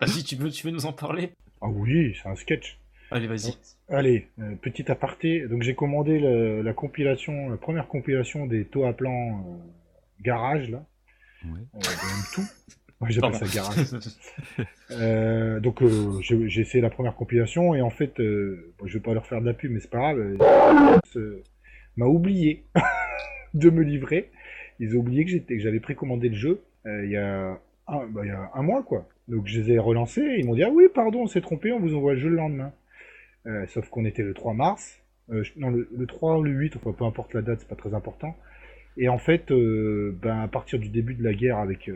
Vas-y, tu veux, tu veux nous en parler?
Ah oui, c'est un sketch.
Allez, vas-y.
Allez, euh, petit aparté. Donc j'ai commandé le- la compilation, la première compilation des taux à plan euh, garage là,
Ouais.
euh, de tout. Moi j'appelle ça garage. Euh, donc euh, j'ai fait la première compilation et en fait, euh, bon, je vais pas leur faire de la pub, mais c'est pas grave. m'a oublié <laughs> de me livrer. Ils ont oublié que j'étais, que j'avais précommandé le jeu euh, il y a un, bah, il y a un mois quoi. Donc je les ai relancés. Et ils m'ont dit ah oui pardon, on s'est trompé, on vous envoie le jeu le lendemain. Euh, sauf qu'on était le 3 mars. Euh, non, le, le 3 ou le 8, enfin peu importe la date, c'est pas très important. Et en fait, euh, ben, à partir du début de la guerre avec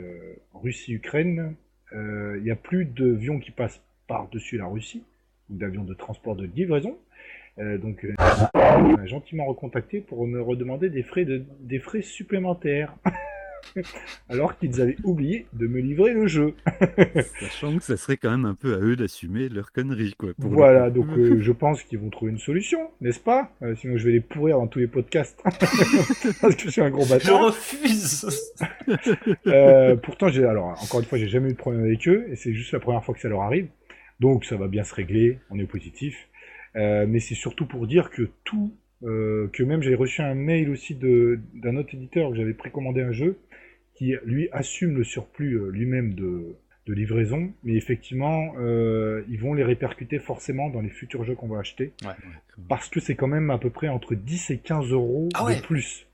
Russie-Ukraine, il n'y a plus d'avions qui passent par-dessus la Russie, ou d'avions de transport de livraison. Donc, on m'a gentiment recontacté pour me redemander des frais supplémentaires. <laughs> <laughs> Alors qu'ils avaient oublié de me livrer le jeu. <laughs>
Sachant que ça serait quand même un peu à eux d'assumer leur connerie, quoi. pour
Voilà, donc euh, je pense qu'ils vont trouver une solution, n'est-ce pas? Euh, Sinon je vais les pourrir dans tous les podcasts. <laughs> Parce que je suis un gros
Je
bâtard.
refuse
Euh, pourtant, j'ai alors encore une fois, j'ai jamais eu de problème avec eux, et c'est juste la première fois que ça leur arrive. Donc ça va bien se régler, on est positif. Euh, mais c'est surtout pour dire que tout, euh, que même j'avais reçu un mail aussi de d'un autre éditeur que j'avais précommandé un jeu, qui lui assume le surplus euh, lui-même de de livraison, mais effectivement, euh, ils vont les répercuter forcément dans les futurs jeux qu'on va acheter,
Ouais.
Ouais,
parce que c'est quand même à peu près entre 10 et 15 euros
Ah ouais.
de plus.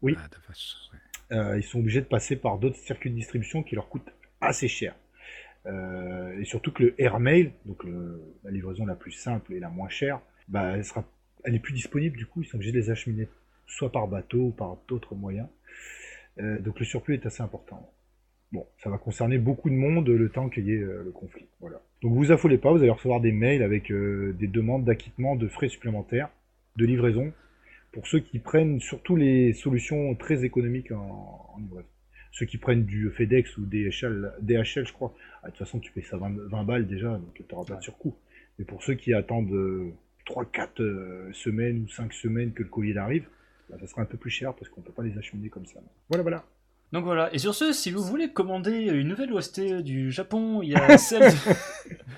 Oui.
Ah, la vache, ouais.
Euh, ils sont obligés de passer par d'autres circuits de distribution qui leur coûtent assez cher. Euh, et surtout que le airmail, donc le- la livraison la plus simple et la moins chère, bah, elle sera, elle est plus disponible. Du coup, ils sont obligés de les acheminer soit par bateau ou par d'autres moyens. Euh, donc le surplus est assez important. Bon, ça va concerner beaucoup de monde le temps qu'il y ait euh, le conflit. Voilà. Donc vous affolez pas, vous allez recevoir des mails avec euh, des demandes d'acquittement de frais supplémentaires de livraison pour ceux qui prennent surtout les solutions très économiques en, livraison. Ceux qui prennent du FedEx ou DHL, DHL je crois, ah, de toute façon tu payes ça 20, 20 balles déjà, donc tu n'auras pas de surcoût. Mais pour ceux qui attendent euh, 3-4 euh, semaines ou 5 semaines que le colis arrive, bah, ça sera un peu plus cher parce qu'on peut pas les acheminer comme ça. Voilà, voilà.
Donc voilà, et sur ce, si vous voulez commander une nouvelle OST du Japon, il y a <laughs> celle de...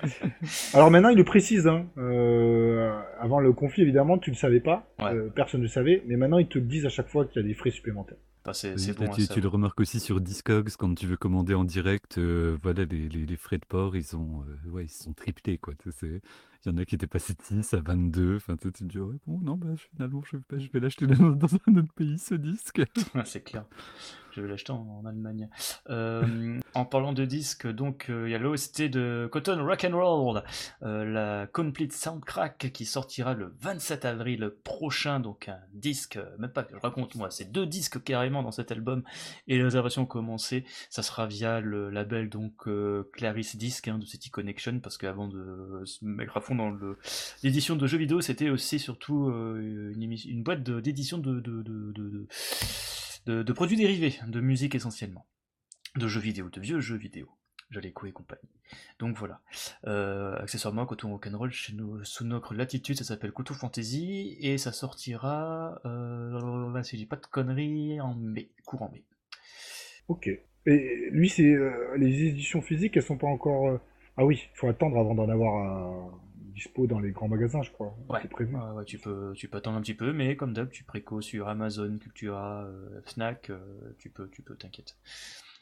<laughs>
Alors maintenant, il le précise. Hein. Euh, avant le conflit, évidemment, tu ne le savais pas.
Ouais.
Euh, personne ne le savait. Mais maintenant, ils te le disent à chaque fois qu'il y a des frais supplémentaires.
Bah, c'est
Oui,
c'est
là,
bon,
tu,
hein, ça
tu le remarques aussi sur Discogs quand tu veux commander en direct. euh, voilà, les, les- les frais de port, ils ont, euh, ouais, ils sont triplés quoi. Tu sais, c'est- Il y en a qui étaient passés de 10 à 22. Enfin, tu te dis ouais, bon, non, bah, finalement, je vais, l'acheter dans un autre pays ce disque.
c'est clair. Je vais l'acheter en, Allemagne. Euh, en parlant de disques, donc euh, il y a l'OST de Cotton Rock and Roll, euh, la Complete Soundtrack qui sortira le 27 avril prochain. Donc un disque, même pas que je raconte moi, c'est deux disques carrément dans cet album. Et les réservations ont commencé. Ça sera via le label donc Claris Disc hein, de City Connection parce qu'avant de se mettre à fond dans l'édition de jeux vidéo, c'était aussi surtout une, boîte d'édition de, de- de- produits dérivés, de musique essentiellement, de jeux vidéo, de vieux jeux vidéo, Jaleco et compagnie. Donc voilà. Euh, accessoirement, Coton Rock'n'Roll, chez nous, sous notre latitude, ça s'appelle Couteau Fantasy, et ça sortira, euh, si je dis pas de conneries, en mai, courant mai.
Ok. Et lui, c'est euh, les éditions physiques, elles sont pas encore. euh, Ah oui, il faut attendre avant d'en avoir euh, dispo dans les grands magasins, je crois.
Ouais.
C'est prévu.
Ouais, ouais, tu peux, tu peux attendre un petit peu, mais comme d'hab, tu préco sur Amazon, Cultura, euh, Fnac, euh, tu peux, tu peux, t'inquiète.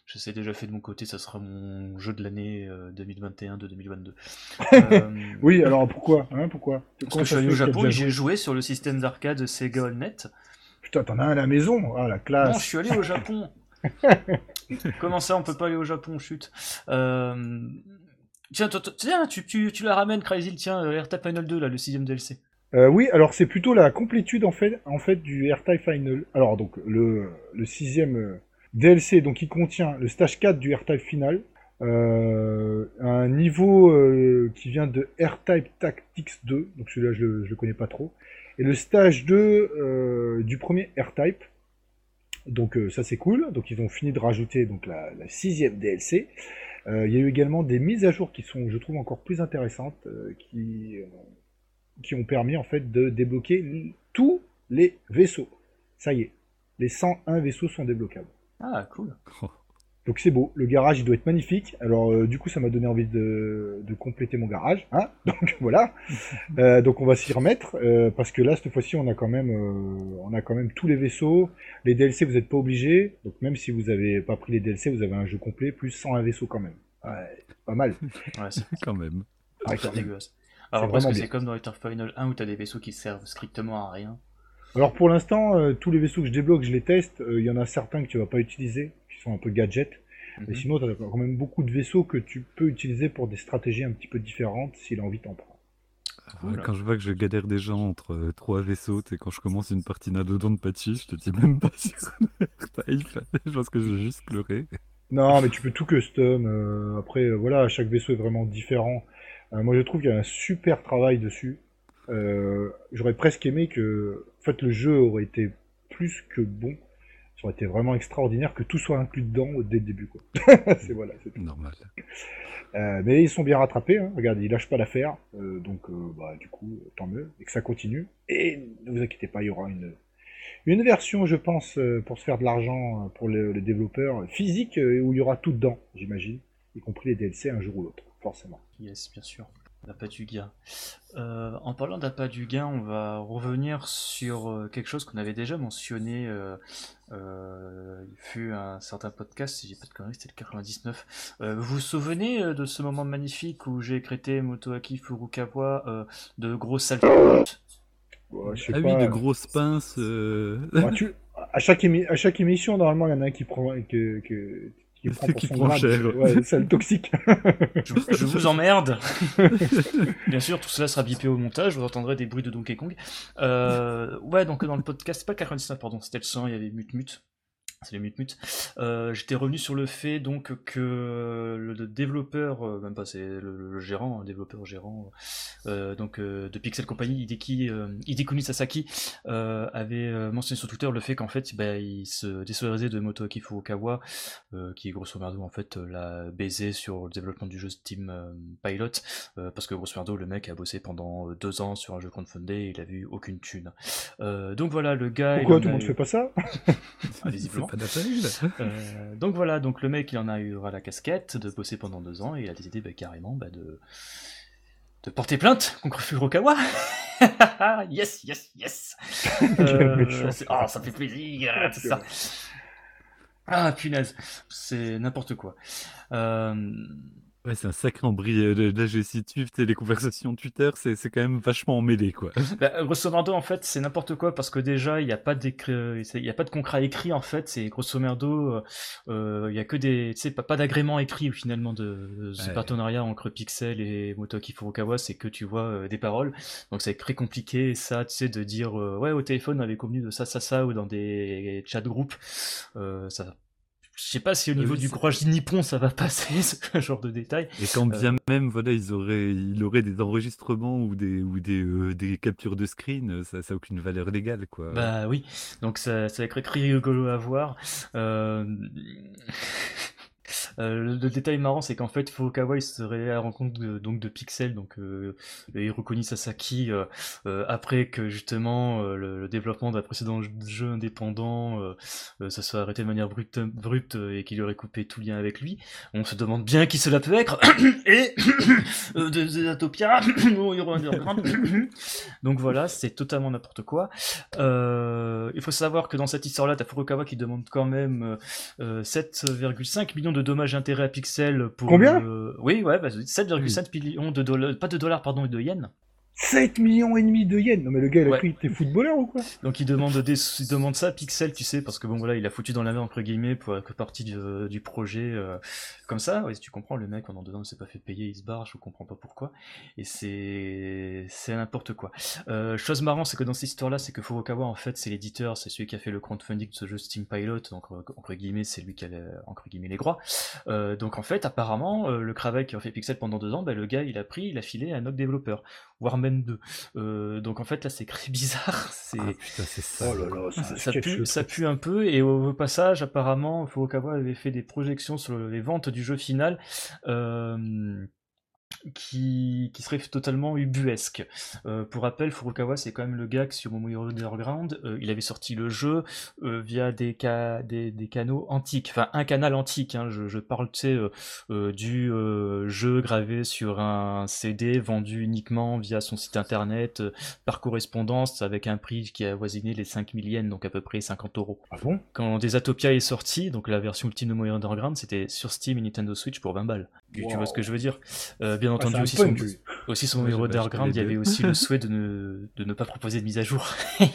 Je sais déjà fait de mon côté, ça sera mon jeu de l'année euh, 2021 de 2022. <laughs> Euh,
Oui, alors pourquoi hein, Pourquoi?
Parce que je suis allé au Japon et j'ai joué sur le système d'arcade Sega Allnet.
Putain, t'en as un à la maison? Ah, la
Non,
classe
je suis allé au Japon. <laughs> Comment ça, on peut pas aller au Japon, chute. Euh... Tiens, tu, la ramènes, Crazy, tiens, euh, AirTag Final 2, là, le sixième DLC.
Euh, oui, alors c'est plutôt la complétude en fait, en fait du Final. Alors donc le, sixième euh, DLC, donc il contient le stage 4 du AirType final, un niveau qui vient de AirType Tactics 2, donc celui-là je, je le connais pas trop, et le stage 2 euh, du premier AirType. Donc ça c'est cool. Donc ils ont fini de rajouter donc la, la sixième DLC. Euh, il y a eu également des mises à jour qui sont, je trouve, encore plus intéressantes, euh, qui euh, qui ont permis en fait de débloquer tous les vaisseaux. Ça y est, les 101 vaisseaux sont débloquables.
Ah, cool. <laughs>
Donc c'est beau, le garage il doit être magnifique. Alors euh, du coup ça m'a donné envie de, de compléter mon garage, hein <laughs> Donc voilà. <laughs> Euh, donc on va s'y remettre euh, parce que là cette fois-ci on a quand même euh, on a quand même tous les vaisseaux. Les DLC vous n'êtes pas obligés. Donc même si vous avez pas pris les DLC, vous avez un jeu complet plus 101 vaisseaux quand même. Ouais, pas mal. <laughs>
Ouais, c'est
Quand même.
Ouais,
c'est
quand même.
dégueulasse. Alors parce que c'est comme dans Return Final 1 où t'as des vaisseaux qui servent strictement à rien.
Alors pour l'instant, euh, tous les vaisseaux que je débloque, je les teste. Euh, Il y en a certains que tu vas pas utiliser, qui sont un peu gadgets. Mais
Mhm.
sinon, tu as quand même beaucoup de vaisseaux que tu peux utiliser pour des stratégies un petit peu différentes s'il a envie t'en prendre.
Cool.
Quand je vois que je galère déjà entre euh, trois vaisseaux, tu sais, quand je commence une partie Nadodon de Patchy, je te dis même pas <laughs> Type. Je pense que je vais juste pleurer.
Non, mais tu peux tout custom. euh, après, voilà, chaque vaisseau est vraiment différent. Euh, moi, je trouve qu'il y a un super travail dessus. Euh, J'aurais presque aimé que, en fait, le jeu aurait été plus que bon. Ça aurait été vraiment extraordinaire que tout soit inclus dedans dès le début, quoi. <laughs> c'est voilà, c'est tout.
Normal.
Euh, mais ils sont bien rattrapés, hein. regarde, ils lâchent pas l'affaire, euh, donc euh, bah, du coup, tant mieux, et que ça continue. Et ne vous inquiétez pas, il y aura une, une version, je pense, pour se faire de l'argent pour le- les développeurs, physique, où il y aura tout dedans, j'imagine, y compris les DLC un jour ou l'autre, forcément.
Yes, bien sûr. L'appât du gain. Euh, en parlant d'appât du gain, on va revenir sur euh, quelque chose qu'on avait déjà mentionné. Euh, euh, il fut un certain podcast, si j'ai pas de conneries, c'était le 99. Euh, vous vous souvenez de ce moment magnifique où j'ai écrété Motoaki Furukawa euh, de gros saletés
Ouais, je sais
Ah
pas,
oui, de grosses pinces. euh,
bah, tu- à, chaque émi- à chaque émission, normalement, il y en a un qui prend, que, que- qui prend pour
Qui
son
prend
grade.
cher.
Ouais, c'est le toxique.
je, je vous emmerde. <laughs> Bien sûr, tout cela sera bipé au montage, vous entendrez des bruits de Donkey Kong. Euh, ouais, donc dans le podcast, c'est pas le 99, pardon, c'était le 100, il y avait Mut Mut. C'est les Mut Mut. Euh, J'étais revenu sur le fait donc que le développeur, euh, même pas, c'est le, le gérant, un développeur gérant, euh, donc euh, de Pixel Company, Hideki, Hidekuni Sasaki, avait mentionné sur Twitter le fait qu'en fait, bah, il se désolidarisait de Motoaki Furukawa, qui grosso merdo en fait l'a baisé sur le développement du jeu Steam Pilot, parce que grosso merdo le mec a bossé pendant deux ans sur un jeu crowdfundé et il a vu aucune thune. Donc voilà, le gars.
Pourquoi tout le monde
eu-
fait pas ça? <laughs>
Euh, donc voilà, donc le mec il en a eu ras la casquette de bosser pendant deux ans et il a décidé bah, carrément bah, de de porter plainte contre Furukawa. <laughs> yes, yes, yes. <laughs> Euh, oh, ça fait plaisir, c'est ça. Ah punaise, c'est n'importe quoi. Euh,
Ouais, c'est un sacré euh, Là, je situe les conversations Twitter, c'est c'est quand même vachement emmêlé, quoi. <laughs>
Bah, grosso merdo, en fait, c'est n'importe quoi parce que déjà, il n'y a pas d'écrit, il y a pas de contrat écrit en fait. C'est grosso merdo, euh, euh, il y a que des, tu sais, pas, pas d'agrément écrit finalement de, de ce
Ouais.
partenariat entre Pixel et Motoki Furukawa. C'est que tu vois euh, des paroles. Donc c'est très compliqué ça, tu sais, de dire euh, ouais au téléphone on avait convenu de ça, ça, ça ou dans des chats de groupe. Euh, ça, je sais pas si au
Oui,
niveau du courage nippon ça va <laughs> passer ce genre de détails.
Et quand
Euh.
bien même, voilà, ils auraient, il aurait des enregistrements ou des, ou des, euh, des captures de screen, euh, ça n'a aucune valeur légale, quoi.
Bah oui, donc ça, ça va être très rigolo à voir. Euh... euh, le, détail marrant, c'est qu'en fait, Furukawa il serait à la rencontre de, donc de Pixel, donc euh, Hirokuni Sasaki, euh, euh, après que justement euh, le, le développement d'un précédent jeu indépendant, ça soit arrêté de manière brute, brute et qu'il aurait coupé tout lien avec lui. On se demande bien qui cela peut être. <coughs> et <coughs> de Hero Underground. <coughs> donc voilà, c'est totalement n'importe quoi. Il faut savoir que dans cette histoire-là, t'as Furukawa qui demande quand même euh, 7,5 millions de dommages et intérêts à Pixel pour...
Combien
euh, Oui, ouais, bah, 7,5 millions de dollars, pas de dollars, pardon, de yens.
7 millions et demi de yens Non mais le gars, il a
Ouais.
cru que t'es footballeur ou quoi
Donc il demande, des, il demande ça à Pixel, tu sais, parce que bon voilà, il a foutu dans la main entre guillemets pour être partie du, du projet euh, comme ça. Ouais, si tu comprends, le mec pendant deux ans ne s'est pas fait payer, il se barre, je comprends pas pourquoi. Et c'est c'est n'importe quoi. Euh, chose marrante, c'est que dans cette histoire-là, c'est que Furukawa en fait c'est l'éditeur, c'est celui qui a fait le crowdfunding de ce jeu Steam Pilot, donc euh, entre guillemets c'est lui qui a les- entre guillemets les droits. Euh, donc en fait apparemment euh, le travail qui a fait Pixel pendant deux ans, bah, le gars il a pris, il a filé à un autre développeur, Warman 2. Euh, donc en fait là c'est très bizarre, <laughs> c'est
Ah, putain, c'est ça.
Oh là là,
ça pue, ça pue un peu, et au, au passage, apparemment, Furukawa avait fait des projections sur les ventes du jeu final. Euh, qui, qui serait totalement ubuesque. Euh, pour rappel, Furukawa, c'est quand même le gars qui, sur Momoiro Underground, euh, il avait sorti le jeu euh, via des, ca des, des, canaux antiques, enfin un canal antique. Hein, je, je, parle, tu sais, euh, du jeu gravé sur un CD vendu uniquement via son site internet par correspondance avec un prix qui a avoisiné les 5 yens, donc à peu près 50 euros.
Ah bon?
Quand Desatopia est sorti, donc la version ultime de Momoiro Underground, c'était sur Steam et Nintendo Switch pour 20 balles. Wow. Tu vois ce que je veux dire? Euh, Bien entendu, ah, aussi, son, aussi son Hero Underground, il y avait aussi le <laughs> souhait de ne, de ne pas proposer de mise à jour. <laughs>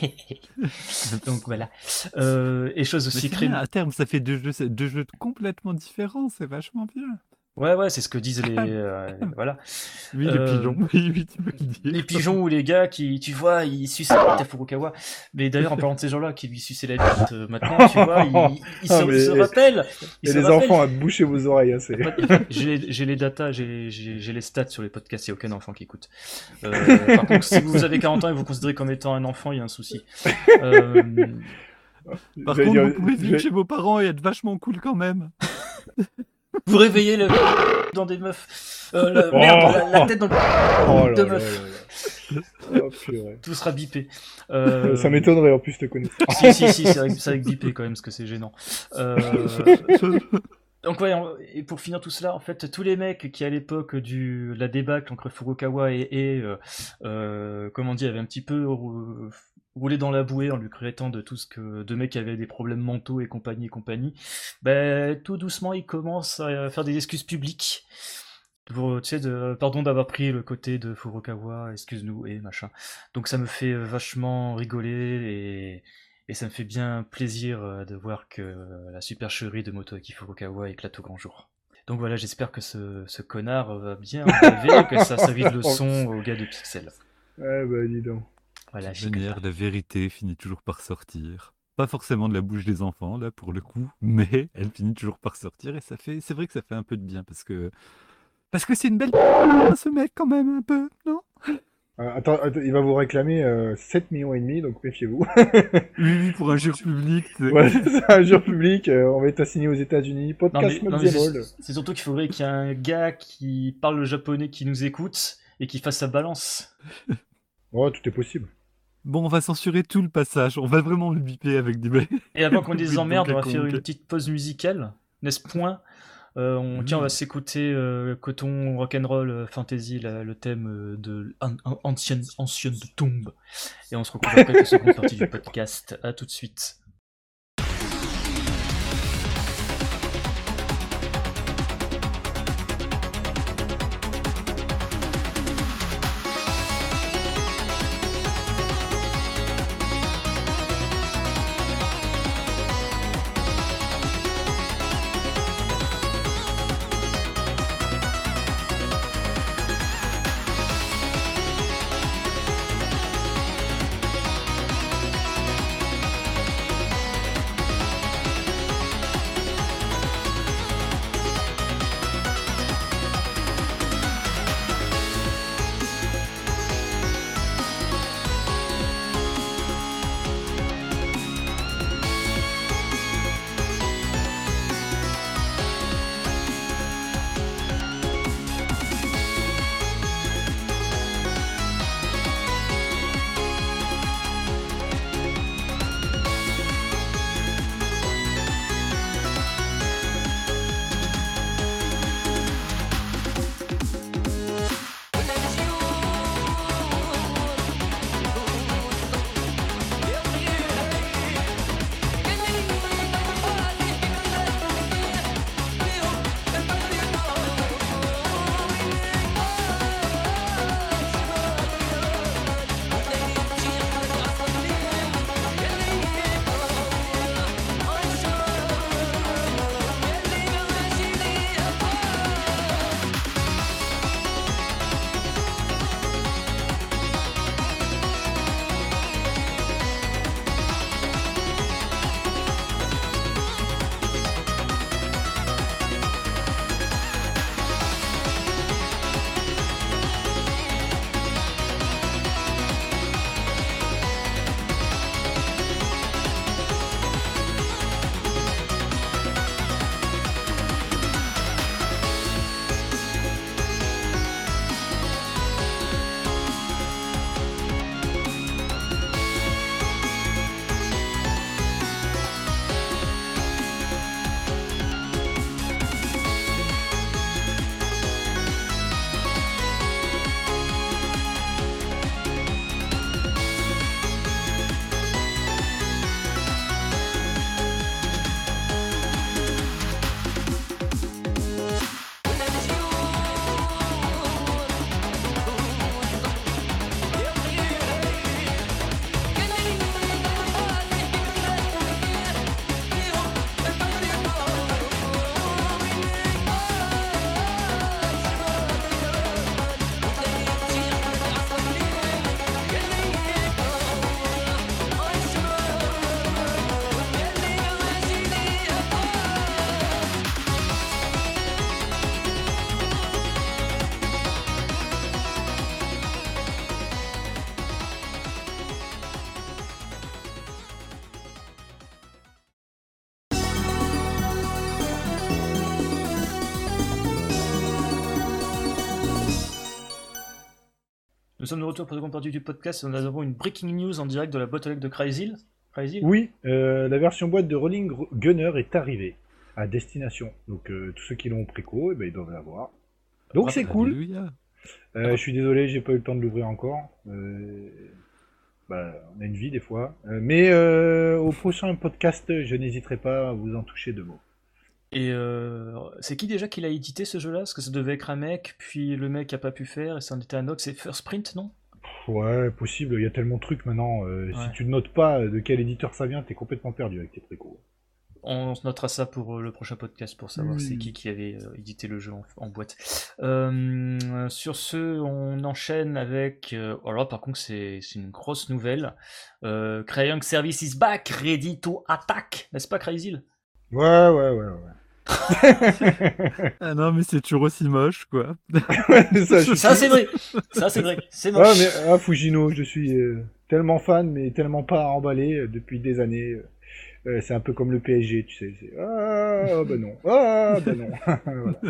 Donc voilà. Euh, et chose aussi
créée. À terme, ça fait deux jeux, deux jeux complètement différents, c'est vachement bien.
Ouais, ouais, c'est ce que disent les. Euh, voilà. <laughs>
Oui, les euh, pigeons. <laughs> Oui, oui, tu peux le dire.
Les pigeons ou les gars qui, tu vois, ils sucent la bite à Furukawa. Mais d'ailleurs, en <laughs> parlant de ces gens-là qui lui suçaient la bite euh, maintenant, tu vois, ils, ils, ah, se, ils se, rappellent.
Et les enfants, à boucher vos oreilles. Hein,
j'ai les datas, j'ai les stats sur les podcasts, il n'y a aucun enfant qui écoute. Euh, par contre, si vous avez 40 ans et vous considérez comme étant un enfant, il y a un souci. Euh...
Par contre, dire, vous pouvez vivre chez vos parents et être vachement cool quand même.
Vous réveillez le dans des meufs. Euh, la, oh merde, la, la, tête dans le oh de meufs. Oh, Tout sera bipé.
Euh... <laughs> Ça m'étonnerait en plus de connaître. <laughs>
si, si, si, c'est avec, avec bipé quand même, parce que c'est gênant. Euh... Donc ouais, et pour finir tout cela, en fait, tous les mecs qui à l'époque du la débâcle entre Furukawa et, et euh, euh, comment on dit, avaient un petit peu roulé dans la bouée en lui créant de tout ce que de mecs qui avaient des problèmes mentaux et compagnie et compagnie, ben tout doucement il commence à faire des excuses publiques. Pour, tu sais, de, pardon d'avoir pris le côté de Furukawa, excuse-nous et machin. Donc ça me fait vachement rigoler et et ça me fait bien plaisir euh, de voir que la supercherie de Motoaki Furukawa éclate au grand jour. Donc voilà, j'espère que ce, ce, connard va bien rêver, que ça servit de leçon <laughs> aux gars de Pixel.
Ouais, bah dis donc.
Voilà, manière, la vérité finit toujours par sortir. Pas forcément de la bouche des enfants, là, pour le coup, <laughs> mais elle finit toujours par sortir et ça fait, c'est vrai que ça fait un peu de bien parce que, parce que c'est une belle <laughs> ce mec quand même, un peu, non?
Euh, attends, il va vous réclamer euh, 7 millions et demi, donc méfiez-vous.
oui, oui, pour un jeu public. <laughs>
Ouais, c'est un jeu public, euh, on va être assigné aux États-Unis. Podcast
C'est surtout qu'il faudrait qu'il y ait un gars qui parle le japonais qui nous écoute et qui fasse sa balance.
oh, tout est possible.
Bon, on va censurer tout le passage, on va vraiment le biper avec des...
Et avant qu'on <laughs> les emmerde, on va faire une petite pause musicale, n'est-ce point? Euh, on, Tiens, on va s'écouter euh, Coton Rock'n'Roll euh, Fantasy, la, le thème euh, de an, an, ancienne, ancienne tombe. Et on se retrouve après la seconde <laughs> partie du podcast. À tout de suite. Sommes de retour pour la seconde partie du podcast. Nous avons une breaking news en direct de la boîte aux lettres de Crazy. Crazy
Oui, euh, la version boîte de Rolling Gunner est arrivée à destination. Donc euh, tous ceux qui l'ont préco, eh ben, ils doivent l'avoir. Donc c'est cool.
Alléluia.
Euh, je suis désolé, j'ai pas eu le temps de l'ouvrir encore. Euh, bah, on a une vie des fois. Euh, mais euh, au prochain podcast, je n'hésiterai pas à vous en toucher deux mots.
Et euh, c'est qui déjà qui l'a édité ce jeu-là? Parce que ça devait être un mec, puis le mec a pas pu faire, et ça en était un autre. C'est First Print, non?
Ouais, possible, il y a tellement de trucs maintenant. euh, Si tu ne notes pas de quel éditeur ça vient, t'es complètement perdu avec tes précos.
On se notera ça pour euh, le prochain podcast pour savoir c'est qui qui avait euh, édité le jeu en, en boîte. Euh, sur ce, on enchaîne avec. euh, alors par contre, c'est une grosse nouvelle. Euh, Crayon Service is back, ready to attack, n'est-ce pas, Crazy
Ouais, ouais, ouais, ouais. <laughs>
Ah non, mais c'est toujours aussi moche, quoi. <laughs>
Ouais, ça, je
Ça
suis-
c'est vrai, ça c'est vrai, c'est
Ah,
moche.
mais ah, Fujino, je suis euh, tellement fan, mais tellement pas emballé euh, depuis des années. euh, c'est un peu comme le PSG, tu sais. c'est, Ah, bah non. Ah, bah non. <laughs> Voilà.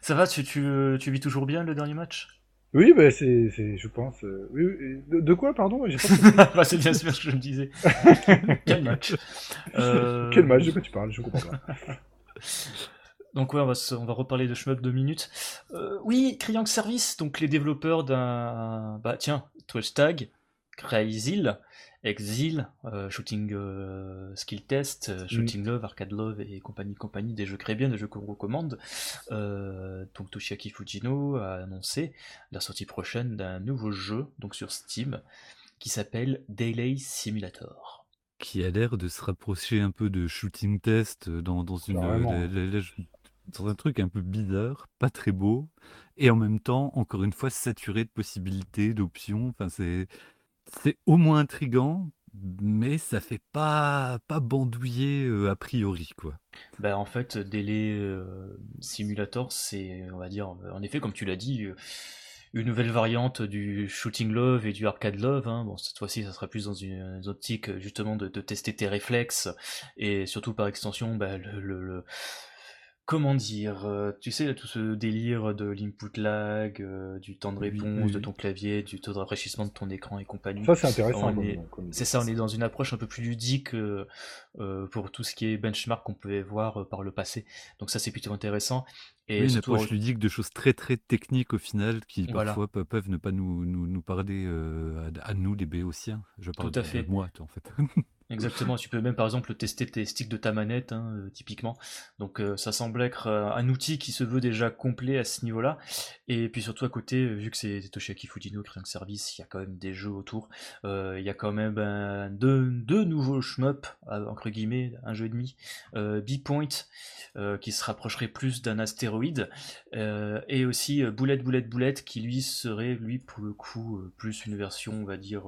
Ça va, tu, tu, tu vis toujours bien le dernier match?
Oui, bah, c'est, c'est, je pense. euh, oui, oui, de, de quoi, pardon? <laughs>
Bah, C'est bien sûr ce que je me disais. <laughs> Quel match Euh,
Quel match De quoi tu parles? Je comprends pas. <laughs>
Donc ouais, on va, se- on va reparler de Shmup deux minutes. Euh, oui, Crayon Service, donc les développeurs d'un... Bah tiens, Twitch Tag, Crazyl, Exil, euh, Shooting euh, Skill Test, euh, Shooting Love, Arcade Love et compagnie compagnie, des jeux créés bien, des jeux qu'on recommande. Euh, donc Toshiaki Fujino a annoncé la sortie prochaine d'un nouveau jeu, donc sur Steam, qui s'appelle Daily Simulator.
Qui a l'air de se rapprocher un peu de shooting test dans, dans, une, dans un truc un peu bizarre, pas très beau, et en même temps, encore une fois, saturé de possibilités, d'options. Enfin, c'est c'est au moins intrigant, mais ça fait pas, pas bandouiller euh, a priori, quoi.
Bah, en fait, Délai euh, Simulator, c'est, on va dire, en effet, comme tu l'as dit, euh, une nouvelle variante du Shooting Love et du Arcade Love. hein. Bon, cette fois-ci, ça sera plus dans une, optique, justement, de, tester tes réflexes et surtout, par extension, bah, le- Comment dire, euh, tu sais, tout ce délire de l'input lag, euh, du temps de réponse
oui,
de ton clavier, du taux de rafraîchement de ton écran et compagnie.
Ça, c'est intéressant.
C'est ça, on est dans une approche un peu plus ludique euh, pour tout ce qui est benchmark qu'on pouvait voir euh, par le passé. Donc ça, c'est plutôt intéressant. Et
Oui, une approche ludique de choses très très techniques au final qui
Voilà.
parfois pe- peuvent ne pas nous, nous, nous parler euh, à, à nous les béotiens. Je parle
Tout à
de-
fait.
de moi toi, en fait. <laughs>
exactement, tu peux même par exemple tester tes sticks de ta manette, hein, euh, typiquement. Donc euh, ça semble être euh, un outil qui se veut déjà complet à ce niveau-là. Et puis surtout à côté, euh, vu que c'est Toshiaki Fujino, Crayon Service, il y a quand même des jeux autour. Il y a quand même ben, deux, deux nouveaux shmup, entre guillemets, un jeu et demi. B-Point, qui se rapprocherait plus d'un astéroïde. Et aussi Boulette Boulette Boulette, qui lui serait, lui, pour le coup, plus une version, on va dire...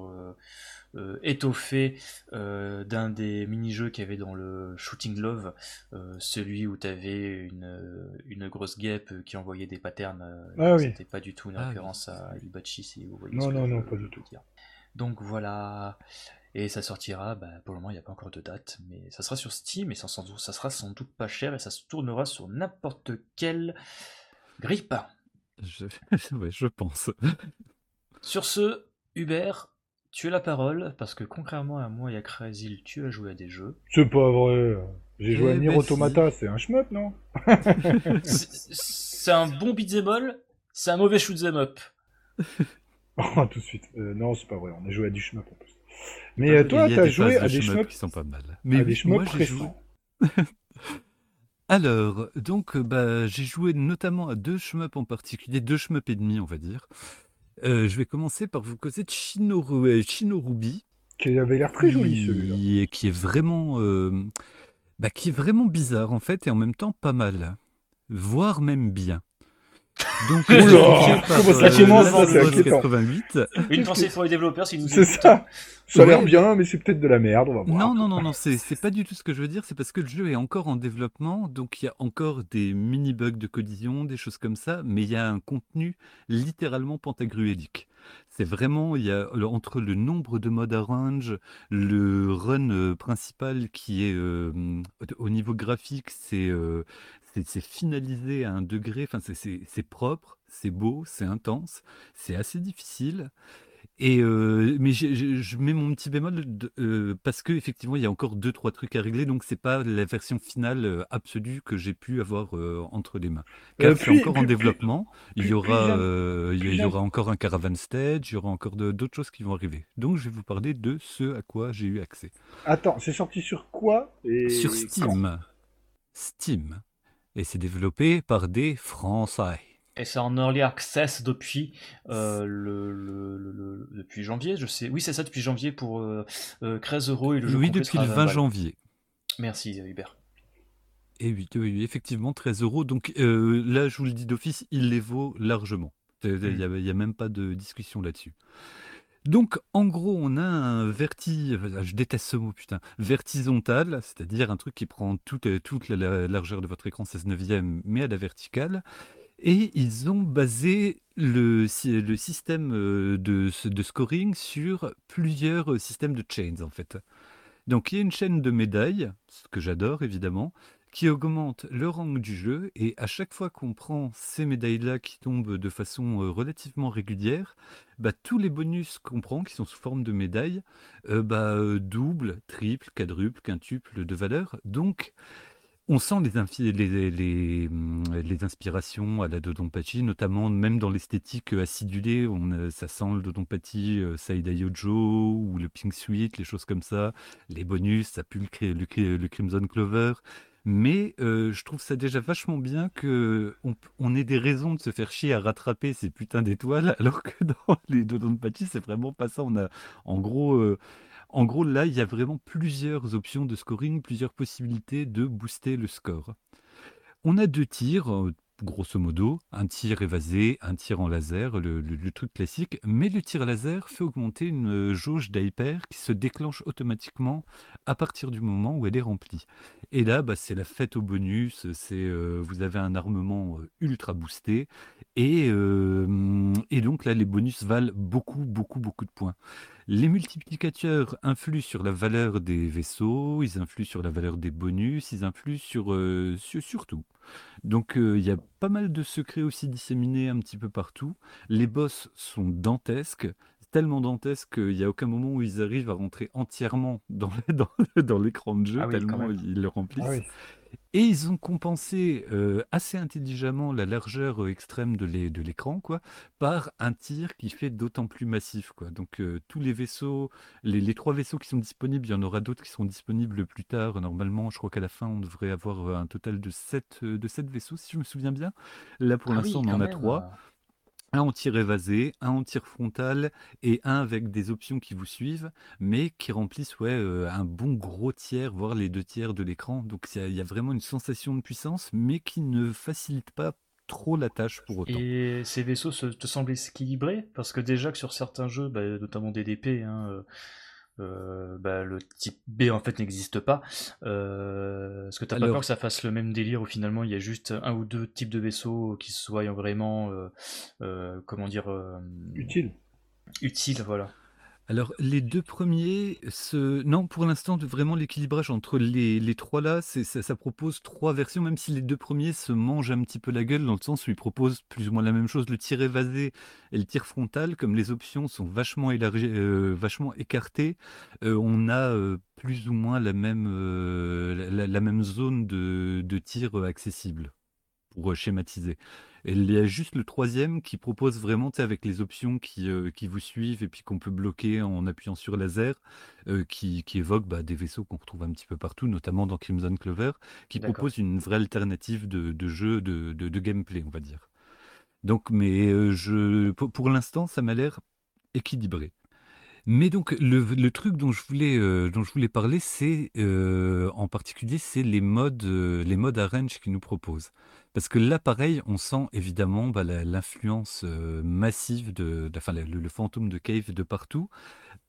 euh, étoffée euh, d'un des mini-jeux qu'il y avait dans le Shooting Love, euh, celui où tu avais une, une grosse guêpe qui envoyait des patterns. euh,
Ah oui.
C'était pas du tout une
Ah oui,
référence à. Ibachi, si vous voyez
Non,
ce que
non,
je
non, pas du tout.
dire. Donc voilà. Et ça sortira, bah, pour le moment il n'y a pas encore de date, mais ça sera sur Steam et ça, sans doute- ça sera sans doute pas cher et ça se tournera sur n'importe quelle grippe.
je, <laughs> ouais, je pense.
Sur ce, Hubert, tu as la parole, parce que contrairement à moi et à Crazy, tu as joué à des jeux.
C'est pas vrai. J'ai joué à
Eh
Nier
ben
Automata, c'est un shmup, non? <laughs> <laughs>
C'est un bon beat'em all, c'est un mauvais shoot'em up. <laughs>
Oh, tout de suite. Euh, non, c'est pas vrai. On a joué à du shmup en plus. Mais euh, toi, t'as
des
joué à
de
des
shmup
shmups
qui sont pas mal.
à
Mais
des shmups
j'ai joué.
récents.
Alors, donc, euh, bah, j'ai joué notamment à deux shmups en particulier, deux shmups et demi, on va dire. Euh, je vais commencer par vous causer de Shinoru, euh, Shinorubi,
Qui avait l'air très joli celui-là.
qui, qui est vraiment, euh, bah, qui est vraiment bizarre en fait, et en même temps pas mal, voire même bien. Donc, <laughs>
Oula,
justifié par,
comment ça
euh,
commence,
la
ça, c'est
Windows
inquiétant.
88.
Une pensée pour les développeurs, si nous
C'est ça. Ça a l'air bien, mais c'est peut-être de la merde, on va voir.
Non, non, non, non, c'est c'est pas du tout ce que je veux dire. C'est parce que le jeu est encore en développement, donc il y a encore des mini-bugs de collision, des choses comme ça, mais il y a un contenu littéralement pentagruélique. C'est vraiment, il y a entre le nombre de modes arrange, le run euh, principal qui est euh, au niveau graphique, c'est euh, c'est finalisé à un degré, enfin, c'est propre, c'est beau, c'est intense, c'est assez difficile. Et mais je mets mon petit bémol parce que effectivement il y a encore deux trois trucs à régler, donc c'est pas la version finale absolue que j'ai pu avoir entre les mains. Car c'est encore en développement. il y aura il y, aura encore un caravan stage, il y aura encore d'autres choses qui vont arriver. Donc je vais vous parler de ce à quoi j'ai eu accès.
Attends, c'est sorti sur quoi
Sur Steam. Steam. Et c'est développé par des Français.
Et c'est en early access depuis euh, le, depuis janvier, je sais. Oui, c'est ça depuis janvier pour 13 euh, euh, euros et le jeu
Oui, depuis le 20 janvier.
Merci Hubert.
Et oui, oui, effectivement 13 euros. Donc là, je vous le dis d'office, il les vaut largement. Il n'y a, même pas de discussion là-dessus. Donc, en gros, on a un verti, je déteste ce mot, putain, vertisontal, c'est-à-dire un truc qui prend toute, toute la largeur de votre écran 16 neuvième, mais à la verticale, et ils ont basé le, le système euh, de, de, scoring sur plusieurs euh, systèmes de chains, en fait. Donc il y a une chaîne de médailles, ce que j'adore évidemment, qui augmente le rang du jeu, et à chaque fois qu'on prend ces médailles-là qui tombent de façon euh, relativement régulière, bah, tous les bonus qu'on prend, qui sont sous forme de médailles, bah, double, triple, quadruple, quintuple de valeur. Donc on sent les, les, inspirations à la Dodonpachi, notamment même dans l'esthétique euh, acidulée. On, ça sent le Dodonpachi, euh, Saïda Yojo ou le Pink Sweet, les choses comme ça. Les bonus, ça pue le, le, Crimson Clover. Mais euh, je trouve ça déjà vachement bien que on, ait des raisons de se faire chier à rattraper ces putains d'étoiles, <laughs> alors que dans les Dodonpachi, c'est vraiment pas ça. En gros. En gros, là, il y a vraiment plusieurs options de scoring, plusieurs possibilités de booster le score. On a deux tirs, euh, grosso modo, un tir évasé, un tir en laser, le, truc classique, mais le tir laser fait augmenter une euh, jauge d'hyper qui se déclenche automatiquement à partir du moment où elle est remplie. Et là, bah, c'est la fête au bonus, c'est euh, vous avez un armement ultra boosté, et donc là, les bonus valent beaucoup, beaucoup, beaucoup de points. Les multiplicateurs influent sur la valeur des vaisseaux, ils influent sur la valeur des bonus, ils influent sur, euh, sur, tout. Donc euh, il y a pas mal de secrets aussi disséminés un petit peu partout. Les boss sont dantesques, tellement dantesques qu'il n'y a aucun moment où ils arrivent à rentrer entièrement dans, <laughs> dans, l'écran de jeu, ah tellement ils le remplissent. Ah et ils ont compensé euh, assez intelligemment la largeur euh, extrême de l'écran quoi, par un tir qui fait d'autant plus massif. Quoi. Donc euh, tous les vaisseaux, les, trois vaisseaux qui sont disponibles, il y en aura d'autres qui seront disponibles plus tard. Normalement, je crois qu'à la fin, on devrait avoir un total de 7, de vaisseaux, si je me souviens bien. Là, pour ah l'instant, on en a trois un en tir évasé, un en tir frontal et un avec des options qui vous suivent, mais qui remplissent ouais, euh, un bon gros tiers, voire les deux tiers de l'écran. Donc il y, a vraiment une sensation de puissance, mais qui ne facilite pas trop la tâche pour autant.
Et ces vaisseaux te semblent équilibrés? Parce que déjà que sur certains jeux, bah, notamment DDP, hein, euh, euh, bah, le type B en fait n'existe pas. Euh, Est-ce que t'as pas peur que ça fasse le même délire où finalement il y a juste un ou deux types de vaisseaux qui soient vraiment, euh, euh comment dire,
utiles
Utiles, voilà.
Alors, les deux premiers, non, pour l'instant, vraiment l'équilibrage entre les, les trois là, c'est, ça, propose trois versions, même si les deux premiers se mangent un petit peu la gueule, dans le sens où ils proposent plus ou moins la même chose, le tir évasé et le tir frontal, comme les options sont vachement euh, écartées, euh, on a euh, plus ou moins la même, zone de tir accessible, pour schématiser. Et il y a juste le troisième qui propose vraiment, avec les options qui, euh, qui vous suivent et puis qu'on peut bloquer en appuyant sur laser, euh, qui, qui évoque bah, des vaisseaux qu'on retrouve un petit peu partout, notamment dans Crimson Clover, qui propose une vraie alternative de, de jeu, de, de, gameplay, on va dire. Donc, mais euh, je, pour, l'instant, ça m'a l'air équilibré. Mais donc le, le, truc dont je voulais dont je voulais parler, c'est en particulier c'est les modes les modes arrange qu'ils nous proposent. Parce que là, pareil, on sent évidemment bah, l'influence massive de, enfin, le, fantôme de Cave de partout.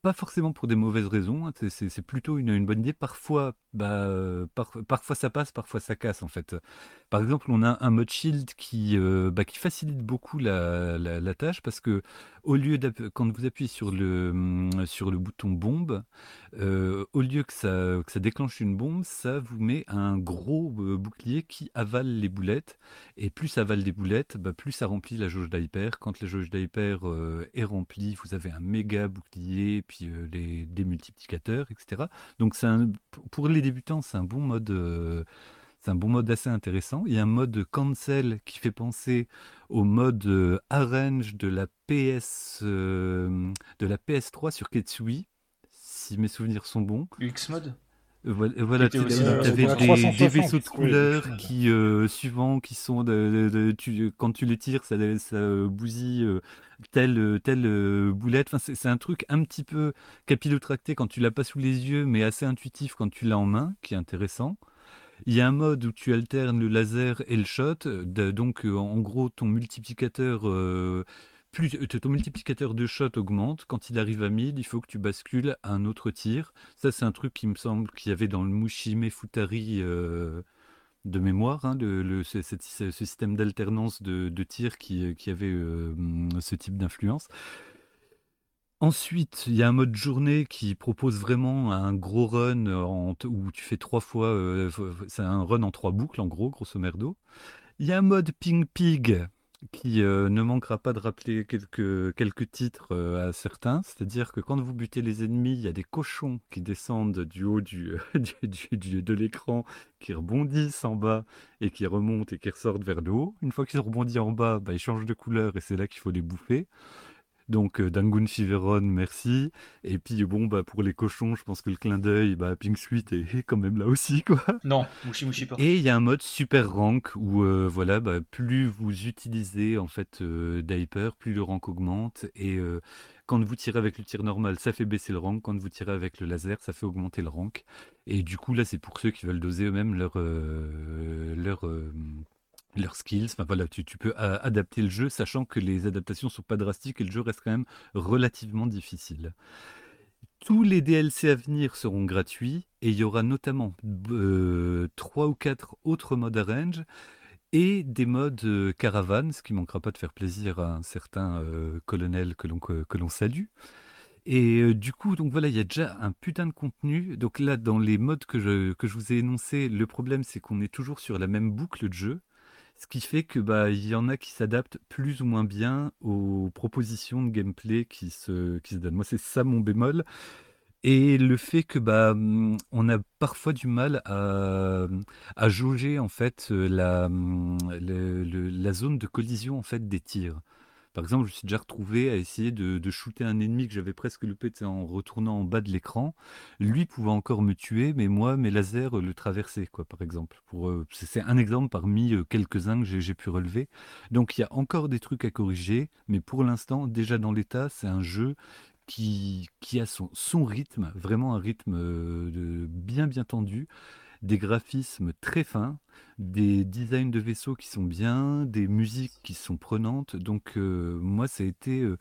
pas forcément pour des mauvaises raisons, hein, c'est plutôt une, une bonne idée. Parfois, bah, euh, parfois ça passe, parfois ça casse en fait. Par exemple, on a un mode shield qui, euh, bah, facilite beaucoup la, tâche parce que au lieu quand vous appuyez sur le, hum, bouton bombe, euh, au lieu que ça, déclenche une bombe, ça vous met un gros bouclier qui avale les boulettes. Et plus ça avale des boulettes, bah, plus ça remplit la jauge d'hyper. Quand la jauge d'hyper est remplie, vous avez un méga bouclier, puis les, des multiplicateurs, etc. Donc pour les débutants, c'est un bon mode. Euh, c'est un bon mode assez intéressant. Il y a un mode cancel qui fait penser au mode euh, arrange de la PS euh, de la PS3 sur Ketsui, si mes souvenirs sont bons.
UX mode.
Voilà, tu avais des, vaisseaux de couleurs qui, suivant, qui sont de, tu, quand tu les tires, ça, ça bousille telle, telle boulette. Enfin, c'est un truc un petit peu capillotracté quand tu l'as pas sous les yeux, mais assez intuitif quand tu l'as en main, qui est intéressant. Il y a un mode où tu alternes le laser et le shot. donc, en gros, ton multiplicateur plus ton multiplicateur de shot augmente. Quand il arrive à 1000, il faut que tu bascules à un autre tir. Ça, c'est un truc qui me semble qu'il y avait dans le Mushime Futari euh, de mémoire, hein, ce, système d'alternance de, de, tir qui, avait euh, ce type d'influence. Ensuite, il y a un mode journée qui propose vraiment un gros run où tu fais trois fois, euh, c'est un run en trois boucles en gros, grosso merdo. Il y a un mode ping pig qui euh, ne manquera pas de rappeler quelques, quelques titres euh, à certains. C'est-à-dire que quand vous butez les ennemis, il y a des cochons qui descendent du haut du, <laughs> du, de l'écran, qui rebondissent en bas et qui remontent et qui ressortent vers le haut. Une fois qu'ils ont rebondi en bas, bah, ils changent de couleur et c'est là qu'il faut les bouffer. Donc euh, Dangun Fiveron, merci. Et puis bon, bah pour les cochons, je pense que le clin d'œil, bah Pink Suite est, quand même là aussi, quoi.
Non, Mushi Mushi pas.
Et il y a un mode super rank où euh, voilà, bah, plus vous utilisez en fait euh, Diaper, plus le rank augmente. Et quand vous tirez avec le tir normal, ça fait baisser le rank. Quand vous tirez avec le laser, ça fait augmenter le rank. Et du coup, là, c'est pour ceux qui veulent doser eux-mêmes leur, leur leurs skills. Enfin voilà, tu, peux adapter le jeu, sachant que les adaptations sont pas drastiques et le jeu reste quand même relativement difficile. Tous les DLC à venir seront gratuits et il y aura notamment euh, trois ou quatre autres modes arrange et des modes euh, caravane, ce qui manquera pas de faire plaisir à un certain euh, colonel que l'on que, l'on salue. Et du coup, donc voilà, il y a déjà un putain de contenu. Donc là, dans les modes que je, que je vous ai énoncés, le problème c'est qu'on est toujours sur la même boucle de jeu. Ce qui fait que bah il y en a qui s'adaptent plus ou moins bien aux propositions de gameplay qui se, donnent. Moi, c'est ça mon bémol. Et le fait que bah mmh, on a parfois du mal à, à jauger en fait la, mmh, la zone de collision en fait des tirs. Par exemple, je me suis déjà retrouvé à essayer de, shooter un ennemi que j'avais presque loupé en retournant en bas de l'écran. Lui pouvait encore me tuer, mais moi, mes lasers euh, le traversaient, quoi, par exemple. Euh, c'est un exemple parmi euh, quelques-uns que j'ai pu relever. Donc, il y a encore des trucs à corriger, mais pour l'instant, déjà dans l'état, c'est un jeu qui, qui a son, son rythme, vraiment un rythme bien bien tendu des graphismes très fins, des designs de vaisseaux qui sont bien, des musiques qui sont prenantes. Donc euh, moi, ça a été... Euh,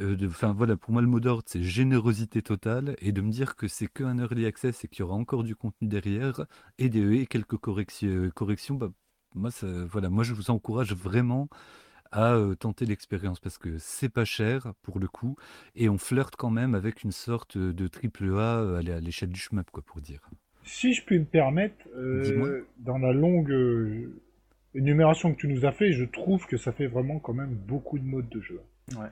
euh, enfin voilà, pour moi le mot d'ordre c'est générosité totale et de me dire que c'est qu'un early access et qu'il y aura encore du contenu derrière et, des, quelques corrections, bah, moi, voilà, moi je vous encourage vraiment à tenter l'expérience parce que c'est pas cher pour le coup et on flirte quand même avec une sorte de triple A à l'échelle du shmup quoi pour dire.
Si je puis me permettre, euh, dans la longue euh, énumération que tu nous as fait, je trouve que ça fait vraiment quand même beaucoup de modes de jeu. Ouais.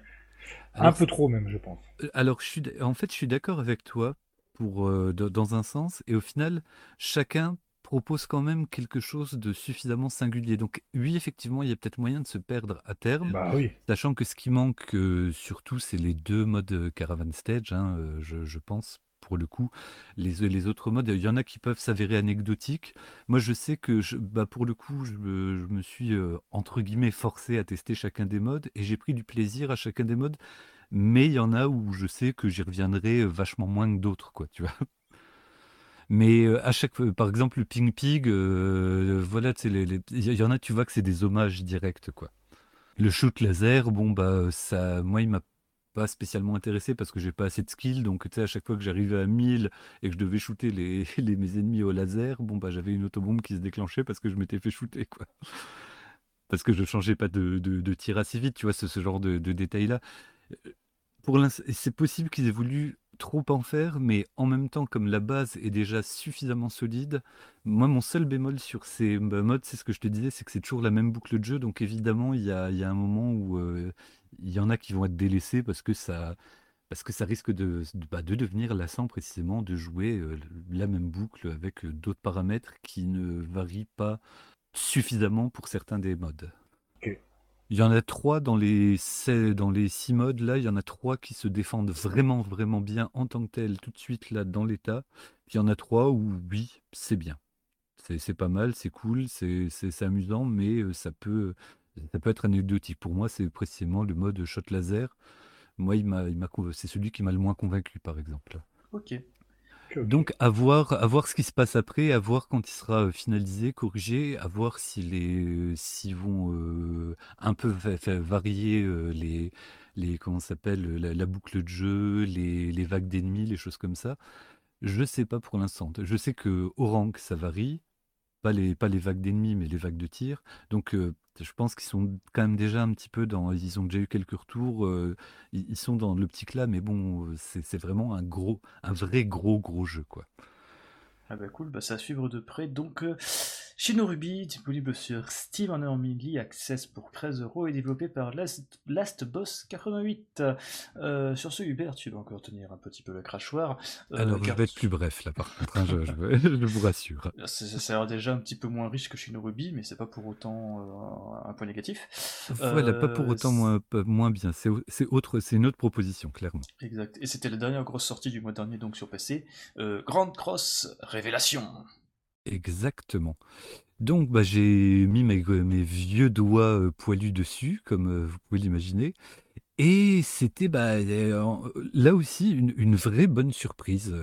un peu trop même, je pense.
Euh, alors, je suis, en fait, je suis d'accord avec toi pour dans un sens, et au final, chacun propose quand même quelque chose de suffisamment singulier. Donc oui, effectivement, il y a peut-être moyen de se perdre à terme,
bah, oui.
sachant que ce qui manque surtout, c'est les deux modes Caravan Stage, hein, je, je, pense, pour le coup. Les, les autres modes, il y en a qui peuvent s'avérer anecdotiques. Moi, je sais que je, bah, pour le coup, je, me suis euh, entre guillemets forcé à tester chacun des modes et j'ai pris du plaisir à chacun des modes. Mais il y en a où je sais que j'y reviendrai euh, vachement moins que d'autres, quoi, tu vois. <laughs> Mais euh, à chaque fois, par exemple, le Ping Pig, voilà, il y en a, tu vois que c'est des hommages directs, quoi. Le shoot laser, bon, bah, ça, moi, il m'a pas spécialement intéressé parce que j'ai pas assez de skill. Donc, tu sais, à chaque fois que j'arrivais à 1000 et que je devais shooter les, <laughs> les mes ennemis au laser, bon, bah, j'avais une autobombe qui se déclenchait parce que je m'étais fait shooter, quoi. Parce que je changeais pas de, de, tir assez vite, tu vois, ce, ce genre de, de détails-là. Euh, pour c'est possible qu'ils aient voulu trop en faire, mais en même temps, comme la base est déjà suffisamment solide, moi, mon seul bémol sur ces bah, modes, c'est ce que je te disais, c'est que c'est toujours la même boucle de jeu. Donc évidemment, il y a, un moment où euh, il y en a qui vont être délaissés parce que ça, parce que ça risque de, de, bah, devenir lassant précisément de jouer euh, la même boucle avec euh, d'autres paramètres qui ne varient pas suffisamment pour certains des modes. Il y en a trois dans les, dans les six modes, là, il y en a trois qui se défendent vraiment, vraiment bien en tant que tel, tout de suite, là, dans l'état. il y en a trois où, oui, c'est bien. C'est pas mal, c'est cool, c'est amusant, mais ça peut, ça peut être anecdotique. Pour moi, c'est précisément le mode shot laser. Moi, il c'est celui qui m'a le moins convaincu, par exemple.
Ok.
Donc à voir, à voir ce qui se passe après, à voir quand il sera finalisé, corrigé, à voir s'ils les, vont euh, un peu varier euh, les, les, comment s'appelle, la, boucle de jeu, les, les vagues d'ennemis, les choses comme ça. Je sais pas pour l'instant. Je sais que au rank ça varie, pas les, pas les vagues d'ennemis, mais les vagues de tir. Donc je pense qu'ils sont quand même déjà un petit peu dans. Ils ont déjà eu quelques retours. Ils, sont dans le petit là, mais bon, c'est vraiment un gros, un vrai gros gros jeu quoi.
Ah bah cool, bah ça suivre de près. Donc Shinorubi, disponible sur Steam en Early Access pour 13 euros et développé par Last, Boss 88. Euh, sur ce, Hubert, tu vas encore tenir un petit peu le crachoir.
Euh, Alors, je vais être plus bref là, par contre, hein, je, <laughs> vous rassure.
Ça a l'air déjà un petit peu moins riche que Shinorubi, mais c'est pas pour autant euh, un point négatif.
Voilà, pas pour autant moins, moins bien. C'est autre, c'est une autre proposition, clairement.
Exact. Et c'était la dernière grosse sortie du mois dernier, donc sur PC. Grande Cross Révélation.
Exactement. Donc, bah, j'ai mis mes, vieux doigts euh, poilus dessus, comme euh, vous pouvez l'imaginer. Et c'était bah, euh, là aussi une, vraie bonne surprise.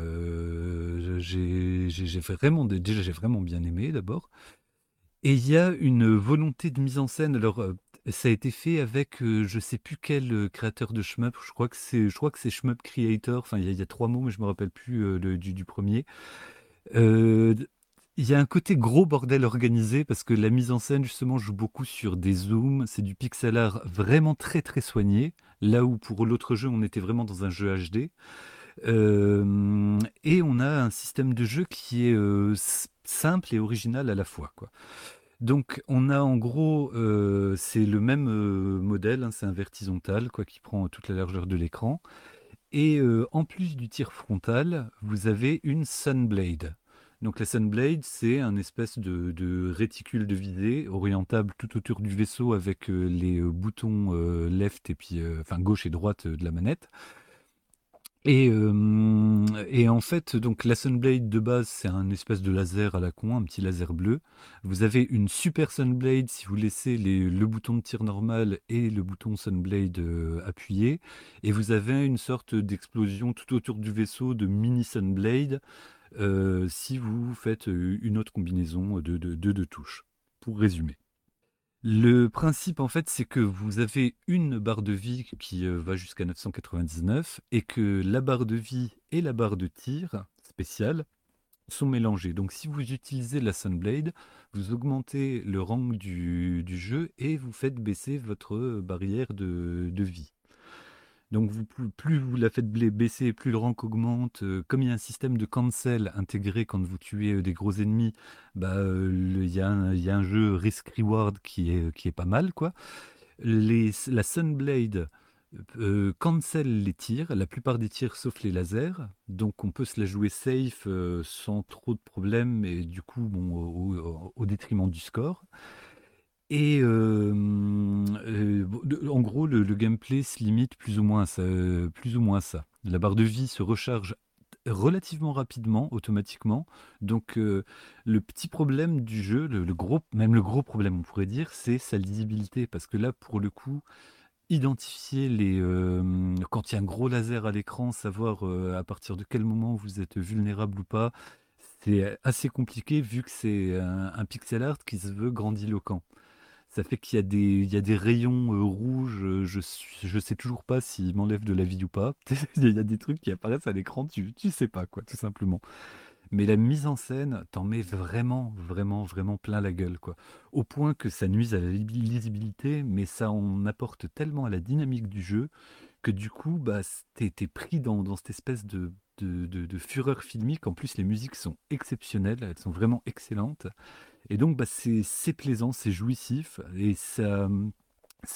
j'ai vraiment, déjà, j'ai vraiment bien aimé d'abord. Et il y a une volonté de mise en scène. Alors, ça a été fait avec, je sais plus quel créateur de shmup. Je crois que c'est, je crois que c'est Shmup Creator. Enfin, il y, a trois mots, mais je me rappelle plus du, premier. Il y a un côté gros bordel organisé parce que la mise en scène justement joue beaucoup sur des zooms, c'est du pixel art vraiment très très soigné, là où pour l'autre jeu on était vraiment dans un jeu HD. Euh, et on a un système de jeu qui est euh, simple et original à la fois. Donc on a en gros, euh, c'est le même modèle, hein, c'est un vertisontal qui prend toute la largeur de l'écran. Et en plus du tir frontal, vous avez une Sunblade. Donc la Sunblade, c'est un espèce de, réticule de visée orientable tout autour du vaisseau avec euh, les euh, boutons euh, left et puis enfin gauche et droite de la manette. Et, en fait, donc la Sunblade de base, c'est un espèce de laser à la con, un petit laser bleu. Vous avez une super Sunblade si vous laissez le bouton de tir normal et le bouton Sunblade appuyé. Et vous avez une sorte d'explosion tout autour du vaisseau de mini Sunblade euh, si vous faites une autre combinaison de deux touches, pour résumer. Le principe, en fait, c'est que vous avez une barre de vie qui va jusqu'à 999 et que la barre de vie et la barre de tir spéciale sont mélangées. Donc, si vous utilisez la Sunblade, vous augmentez le rang du, jeu et vous faites baisser votre barrière de vie. Donc plus vous la faites baisser, plus le rank augmente. Euh, comme il y a un système de cancel intégré quand vous tuez euh, des gros ennemis, bah, euh, il y, a un jeu risk-reward qui est, qui est pas mal. quoi. la Sunblade cancel les tirs, la plupart des tirs sauf les lasers. Donc on peut se la jouer safe sans trop de problèmes et du coup au détriment du score. Et euh, euh, en gros, le, gameplay se limite plus ou moins à ça, plus ou moins ça. La barre de vie se recharge relativement rapidement, automatiquement. Donc euh, le petit problème du jeu, le, gros, même le gros problème on pourrait dire, c'est sa lisibilité. Parce que là, pour le coup, identifier les quand il y a un gros laser à l'écran, savoir à partir de quel moment vous êtes vulnérable ou pas, c'est assez compliqué vu que c'est un, un, pixel art qui se veut grandiloquent Ça fait qu'il y a des, rayons euh, rouges. euh, Je, suis- je sais toujours pas s'ils m'enlèvent de la vie ou pas. <laughs> Il y a des trucs qui apparaissent à l'écran, tu, tu sais pas tout simplement. Mais la mise en scène t'en met vraiment, vraiment, vraiment plein la gueule, quoi. Au point que ça nuise à la li- lisibilité, mais ça en apporte tellement à la dynamique du jeu que du coup, bah, t'es, pris dans, cette espèce de fureur filmique. En plus, les musiques sont exceptionnelles, elles sont vraiment excellentes. Et donc, bah, c'est, plaisant, c'est jouissif, et ça,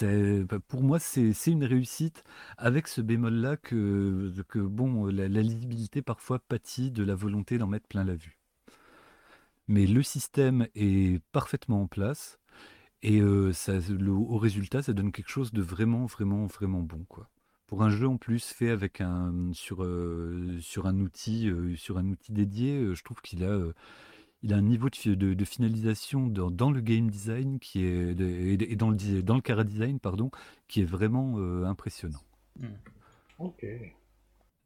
bah, pour moi, c'est, une réussite avec ce bémol-là que, que bon, la, lisibilité parfois pâtit de la volonté d'en mettre plein la vue. Mais le système est parfaitement en place, et euh, au résultat, ça donne quelque chose de vraiment, vraiment, vraiment bon, quoi. Pour un jeu en plus fait avec un sur euh, un outil euh, sur un outil dédié, je trouve qu'il a il a un niveau de, fi- de- de finalisation dans, dans le game design qui est de- et dans le dans le cara design pardon qui est vraiment euh, impressionnant.
Ok.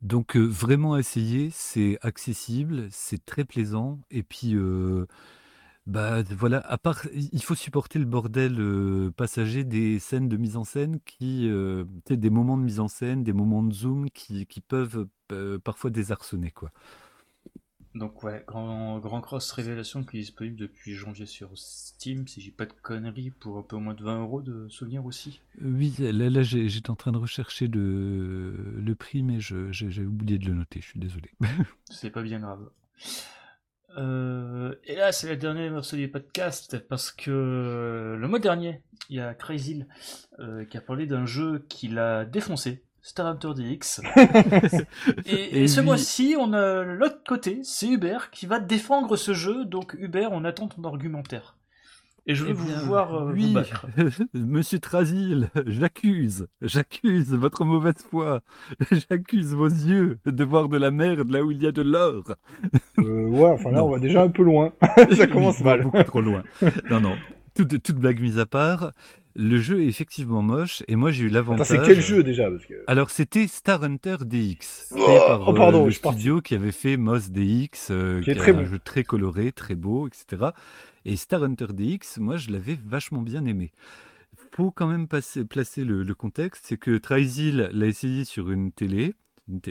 Donc euh, vraiment essayer, c'est accessible, c'est très plaisant et puis euh, bah voilà, à part il faut supporter le bordel euh, passager des scènes de mise en scène qui euh, des moments de mise en scène, des moments de zoom qui, qui peuvent euh, parfois désarçonner quoi.
Donc ouais, Grand, Grand Cross Révélation qui est disponible depuis janvier sur Steam, si j'ai pas de conneries, pour un peu moins de 20 euros de souvenirs aussi.
Oui, là, là j'étais en train de rechercher le, le prix, mais je- j'ai oublié de le noter, je suis désolé. <laughs>
C'est pas bien grave. Euh, et là, c'est la dernière morceau du podcast parce que euh, le mois dernier, il y a Crazy euh, qui a parlé d'un jeu qu'il a défoncé, Star Hunter DX. <laughs> et,
Et
et ce
oui.
mois-ci, on a l'autre côté, c'est Hubert qui va défendre ce jeu. Donc Hubert, on attend ton argumentaire. Et je veux
Eh
vous voir euh,
oui,
vous. <laughs>
Monsieur Trasil, <laughs> j'accuse, j'accuse votre mauvaise foi, j'accuse vos yeux de voir de la merde là où il y a de l'or.
Euh, ouais, enfin là,
Non.
on va déjà un peu loin. Ça commence mal.
Beaucoup trop loin. Non, non. Toute, toute blague mise à part, le jeu est effectivement moche et moi j'ai eu l'avantage.
c'est quel jeu déjà parce que...
Alors c'était Star Hunter DX,
Oh,
par
oh, pardon,
euh, le
je
studio qui avait fait Moss DX, euh,
Qui est très
un jeu très coloré, très beau, etc. Et Star Hunter DX, moi je l'avais vachement bien aimé. Faut quand même passer, placer le, le contexte, c'est que Trysil l'a essayé sur une télé,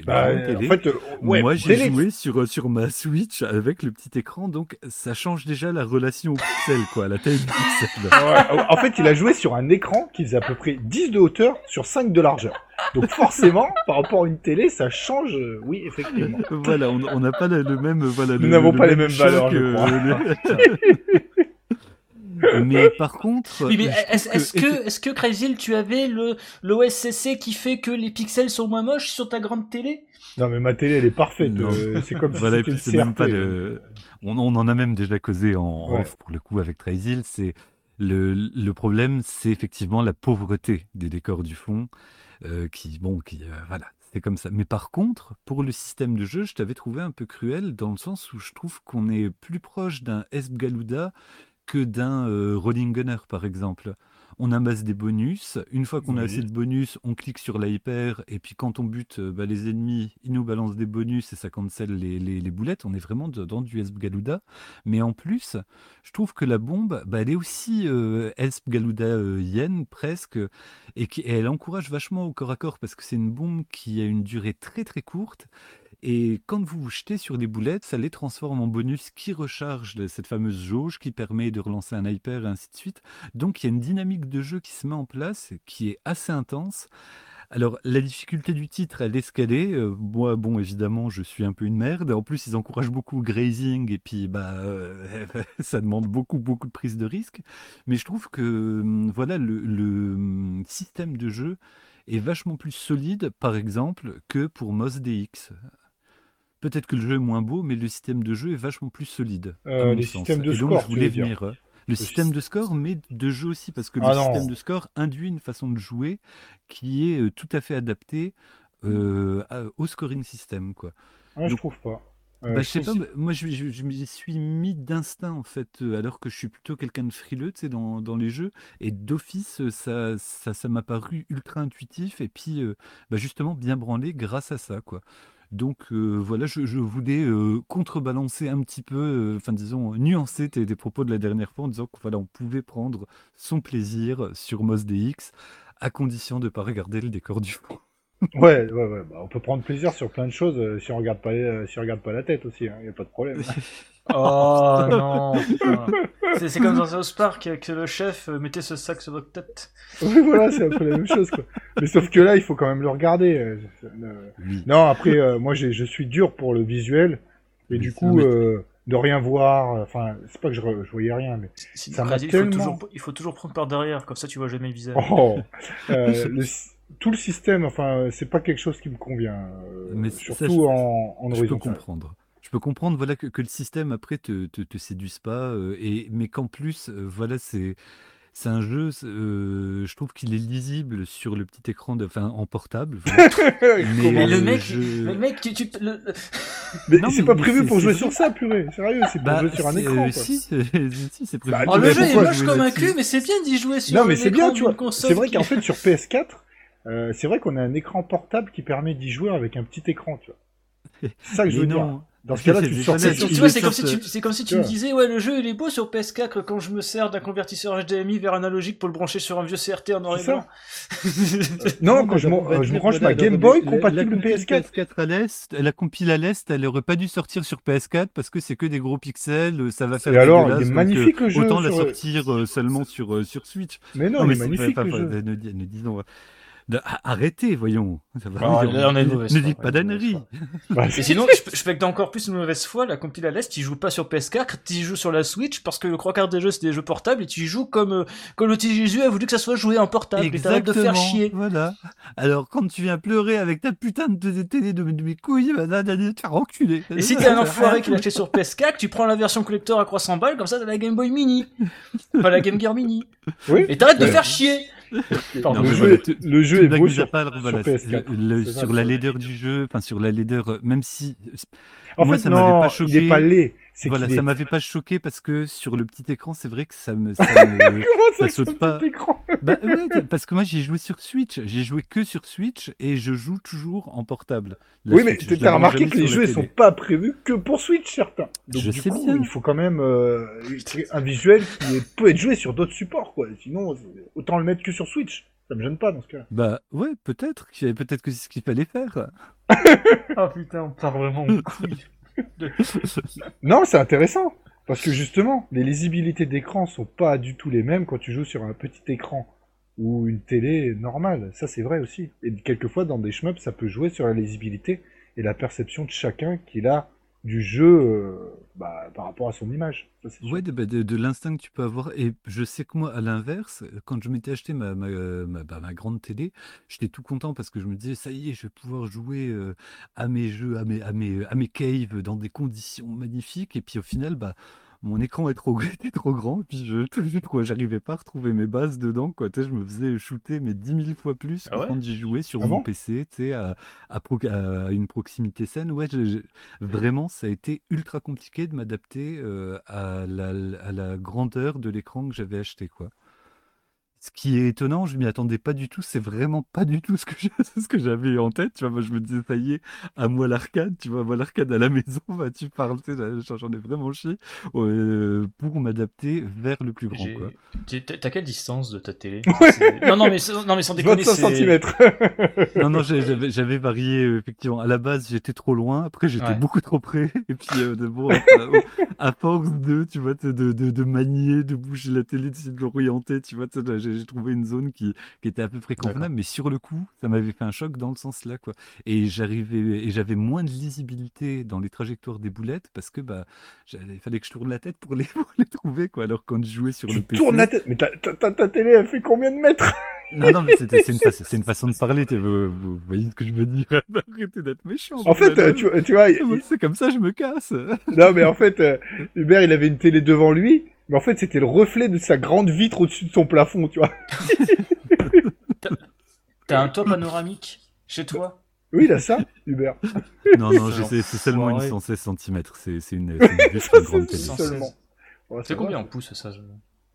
Bah, euh,
télé.
en fait, euh, ouais,
Moi, j'ai joué sur, sur ma Switch avec le petit écran, donc ça change déjà la relation au pixel, quoi, la taille du pixel.
Ouais, en fait, il a joué sur un écran qui faisait à peu près 10 de hauteur sur 5 de largeur. Donc forcément, <laughs> par rapport à une télé, ça change, euh, oui, effectivement.
voilà, on n'a pas le, même. Voilà,
Nous n'avons pas les
même
mêmes valeurs, <laughs>
choc,
je crois.
euh, le- Mais par contre.
Oui, est-ce est-ce que, est-ce que Crazy, tu avais le l'OSCC qui fait que les pixels sont moins moches sur ta grande télé?
Non, mais ma télé, elle est parfaite. Euh, c'est comme <laughs> si
Voilà,
c'était
même pas le. On, on en a même déjà causé en
Ouais.
off pour le coup avec Trail. C'est le, le problème, c'est effectivement la pauvreté des décors du fond, euh, qui bon, qui euh, voilà, c'est comme ça. Mais par contre, pour le système de jeu, je t'avais trouvé un peu cruel dans le sens où je trouve qu'on est plus proche d'un Esp Galuda que d'un euh, Rolling Gunner, par exemple. On amasse des bonus. Une fois qu'on a assez de bonus, on clique sur l'hyper. Et puis quand on bute euh, bah, les ennemis, ils nous balancent des bonus et ça cancelle les, les, les boulettes. On est vraiment dans du Esp Galuda. Mais en plus, je trouve que la bombe, bah, elle est aussi euh, Esp Galuda euh, yen presque. Et, qui, et elle encourage vachement au corps à corps parce que c'est une bombe qui a une durée très très courte. Et quand vous vous jetez sur des boulettes, ça les transforme en bonus qui recharge cette fameuse jauge qui permet de relancer un hyper et ainsi de suite. Donc il y a une dynamique de jeu qui se met en place qui est assez intense. Alors la difficulté du titre, elle est escalée. Euh, moi, bon, évidemment, je suis un peu une merde. En plus, ils encouragent beaucoup le grazing et puis bah euh, <laughs> ça demande beaucoup beaucoup de prise de risque. Mais je trouve que hum, voilà le, hum, système de jeu est vachement plus solide, par exemple, que pour Moss DX. Peut-être que le jeu est moins beau, mais le système de jeu est vachement plus solide.
Euh, les
sens.
systèmes de
Et donc, je voulais venir. euh, Le système de score, mais de jeu aussi, parce que le
Ah non.
système de score induit une façon de jouer qui est euh, tout à fait adaptée euh, au scoring system. Quoi.
Ah, je trouve pas. Euh,
Bah, je sais
trouve
pas, mais moi je, je, je m'y suis mis d'instinct en fait, alors que je suis plutôt quelqu'un de frileux tu sais, dans, dans les jeux, et d'office ça ça ça m'a paru ultra intuitif, et puis euh, bah, justement bien branlé grâce à ça. quoi. Donc euh, voilà, je, voulais euh, contrebalancer un petit peu, euh, enfin disons, nuancer tes, propos de la dernière fois en disant qu'on pouvait prendre son plaisir sur Mos DX à condition de ne pas regarder le décor du <laughs> fond.
Ouais, ouais, ouais. Bah, on peut prendre plaisir sur plein de choses euh, si on regarde pas, euh, si on regarde pas la tête aussi. Il y a pas de problème. <laughs>
Oh non. C'est c'est comme dans South Park avec le chef, euh, mettez ce sac sur votre tête.
oui, voilà, c'est un peu la même chose, quoi. Mais sauf que là, il faut quand même le regarder. euh, euh,
Oui.
Non, après, euh, moi, j'ai- je suis dur pour le visuel. Et
Mais
du coup,
mais-
euh, de rien voir. euh, Enfin, c'est pas que je, voyais rien, mais. Ça m'a
il, faut toujours, il faut toujours prendre par derrière, comme ça tu vois jamais le visage.
Oh, euh, le tout le système, enfin, c'est pas quelque chose qui me convient. euh,
Mais ça,
surtout
je-
en, en
Je peux comprendre. Je peux comprendre voilà, que, que le système après te, te, te séduise pas, euh, et, mais qu'en plus, euh, voilà, c'est. C'est un jeu, c'est, euh, je trouve qu'il est lisible sur le petit écran, de, enfin en portable. voilà. <laughs> mais
Mais le
euh,
mec,
je-
mais le mec, tu, tu, le- le- <laughs>
Mais
Non,
c'est
mais-
pas
mais
prévu
c'est-
pour jouer
c'est
sur ça, purée. Sérieux, c'est pour
Bah,
jouer sur un écran.
euh,
quoi.
si, c'est- <laughs> si, c'est prévu.
Bah,
Oh, le
mais
jeu est moche comme un cul, mais c'est bien d'y jouer sur
Non, mais
un
c'est bien, tu vois. C'est vrai qu'en fait, sur PS4, euh, c'est vrai qu'on a un écran portable qui permet d'y jouer avec un petit écran, tu vois. <laughs> C'est ça que je veux dire. Dans ce cas-là, tu sors
c'est-
comme, si tu, c'est comme si tu me disais, ouais, le jeu il est beau sur PS4 quand je me sers d'un convertisseur HDMI vers analogique pour le brancher sur un vieux CRT en noir et blanc.
Non, quand je,
va
je branche ma Game Boy compatible
la compile
PS4.
PS4 à l'est, la compile à l'est, elle aurait pas dû sortir sur PS4 parce que c'est que des gros pixels, euh, ça va faire
Et alors, il est magnifique
euh,
le jeu.
Autant la sortir euh, seulement sur, euh, sur Switch.
Mais non,
mais
magnifique le jeu.
ne disons. De- arrêtez, voyons. Ça va,
Ah,
ne-
là, on
dites pas
Bah,
Et <laughs> sinon, je, fais que encore plus une mauvaise foi, la compile à l'Est, tu joues pas sur PS4, tu joues sur la Switch, parce que le trois quarts des jeux c'est des jeux portables, et tu y joues comme, euh, comme le petit Jésus a voulu que ça soit joué en portable, et t'arrêtes de faire chier.
Voilà. Alors, quand tu viens pleurer avec ta putain de télé de, de mes couilles, bah, là, te faire enculer.
Et si t'es un enfoiré qui l'a acheté sur PS4, tu prends la version collector à 300 balles, comme ça t'as la Game Boy Mini. Enfin, la Game Gear Mini.
Oui.
Et t'arrêtes de faire chier. Pardon.
Non,
le, jeu,
voilà, tu-
le jeu
Toute
est beau sur,
part,
sur
voilà,
PS4.
le- le-
C'est ça,
sur
c'est
la laideur du jeu, enfin sur la laideur, même si
En
moi
fait,
ça m'avait
non,
pas
il
choqué.
est pas laid.
Voilà, ça
est...
m'avait pas choqué parce que sur le petit écran, c'est vrai que ça me, ça <laughs> me-
Comment ça,
saute pas.
petit écran <laughs>
bah ouais, parce que moi j'ai joué sur Switch, j'ai joué que sur Switch et je joue toujours en portable. La
Oui, mais
Switch, je
t'as remarqué que les jeux
télé.
sont pas prévus que pour Switch, certains. Donc,
Je
du
sais
coup,
bien.
il faut quand même euh, un visuel qui peut être joué sur d'autres supports, quoi. Sinon, autant le mettre que sur Switch. Ça me gêne pas dans ce cas.
Bah ouais, peut-être, peut-être que c'est ce qu'il fallait faire. <laughs>
Ah putain, on part vraiment en couille. <laughs>
Non, c'est intéressant. Parce que justement, les lisibilités d'écran sont pas du tout les mêmes quand tu joues sur un petit écran ou une télé normale. Ça, c'est vrai aussi. Et quelquefois, dans des shmups, ça peut jouer sur la lisibilité et la perception de chacun qu'il a du jeu euh, bah, par rapport à son image. Ça.
Ouais, de, bah, de, l'instinct que tu peux avoir. Et je sais que moi, à l'inverse, quand je m'étais acheté ma, ma, ma, bah, grande télé, j'étais tout content parce que je me disais, ça y est, je vais pouvoir jouer euh, à mes jeux, à mes, à, mes, à mes caves dans des conditions magnifiques. Et puis au final, bah, mon écran est trop, <laughs> était trop grand. Et puis je <laughs> quoi, j'arrivais pas à retrouver mes bases dedans. Quoi. Je me faisais shooter mais 10 000 fois plus
Ah ouais?
quand j'y jouais sur
Ah
mon
bon
PC, tu sais, à, à, pro- à une proximité saine. Ouais, je- je- vraiment, ça a été ultra compliqué de m'adapter euh, à, la, à la grandeur de l'écran que j'avais acheté, quoi. Ce qui est étonnant, je m'y attendais pas du tout. C'est vraiment pas du tout ce que <laughs> j'ai- ce que j'avais en tête. Tu vois, moi, je me disais, ça y est, à moi l'arcade. Tu vois, moi l'arcade à la <laughs> maison, bah, tu parles, tu sais, j'en ai vraiment chié euh, pour m'adapter vers le plus grand,
T'as quelle distance de ta télé? <laughs> Non, non, mais, sans- non, mais sans déconner,
25
c'est...
cm.
Non, non, j'avais varié, euh, effectivement. À la base, j'étais trop loin. Après, j'étais
Ouais.
beaucoup trop près. Et puis, euh, de, bon, à, à force de, tu vois, de, de, de manier, de bouger la télé, d'essayer de l'orienter, tu vois, j'ai trouvé une zone qui, qui était à peu près convenable. Mais sur le coup, ça m'avait fait un choc dans le sens là, quoi. Et j'arrivais, et j'avais moins de lisibilité dans les trajectoires des boulettes parce que, bah, il fallait que je tourne la tête pour les, <laughs> pour les trouver, quoi. Alors, quand je jouais sur le
Tu
PC.
tournes la tête. Mais ta, ta, ta- ta télé, elle fait combien de mètres?
Non, non, mais c'était- c'est une, fa- une façon de parler, tu vous, vous voyez ce que je veux dire? <laughs> Arrêtez d'être méchant.
En fait, euh, tu, vois- tu vois, il-
Moi, C'est comme ça, je me casse.
non mais en fait, euh, Hubert, il avait une télé devant lui, mais en fait, c'était le reflet de sa grande vitre au-dessus de son plafond, tu vois. <laughs>
T'as un toit panoramique chez toi?
Oui, il a ça, Hubert.
Non, non, je
Genre,
sais, c'est seulement une
foiré.
116 cm. C'est c'est une, une, <laughs> grande télé.
C'est combien en pouces ça je...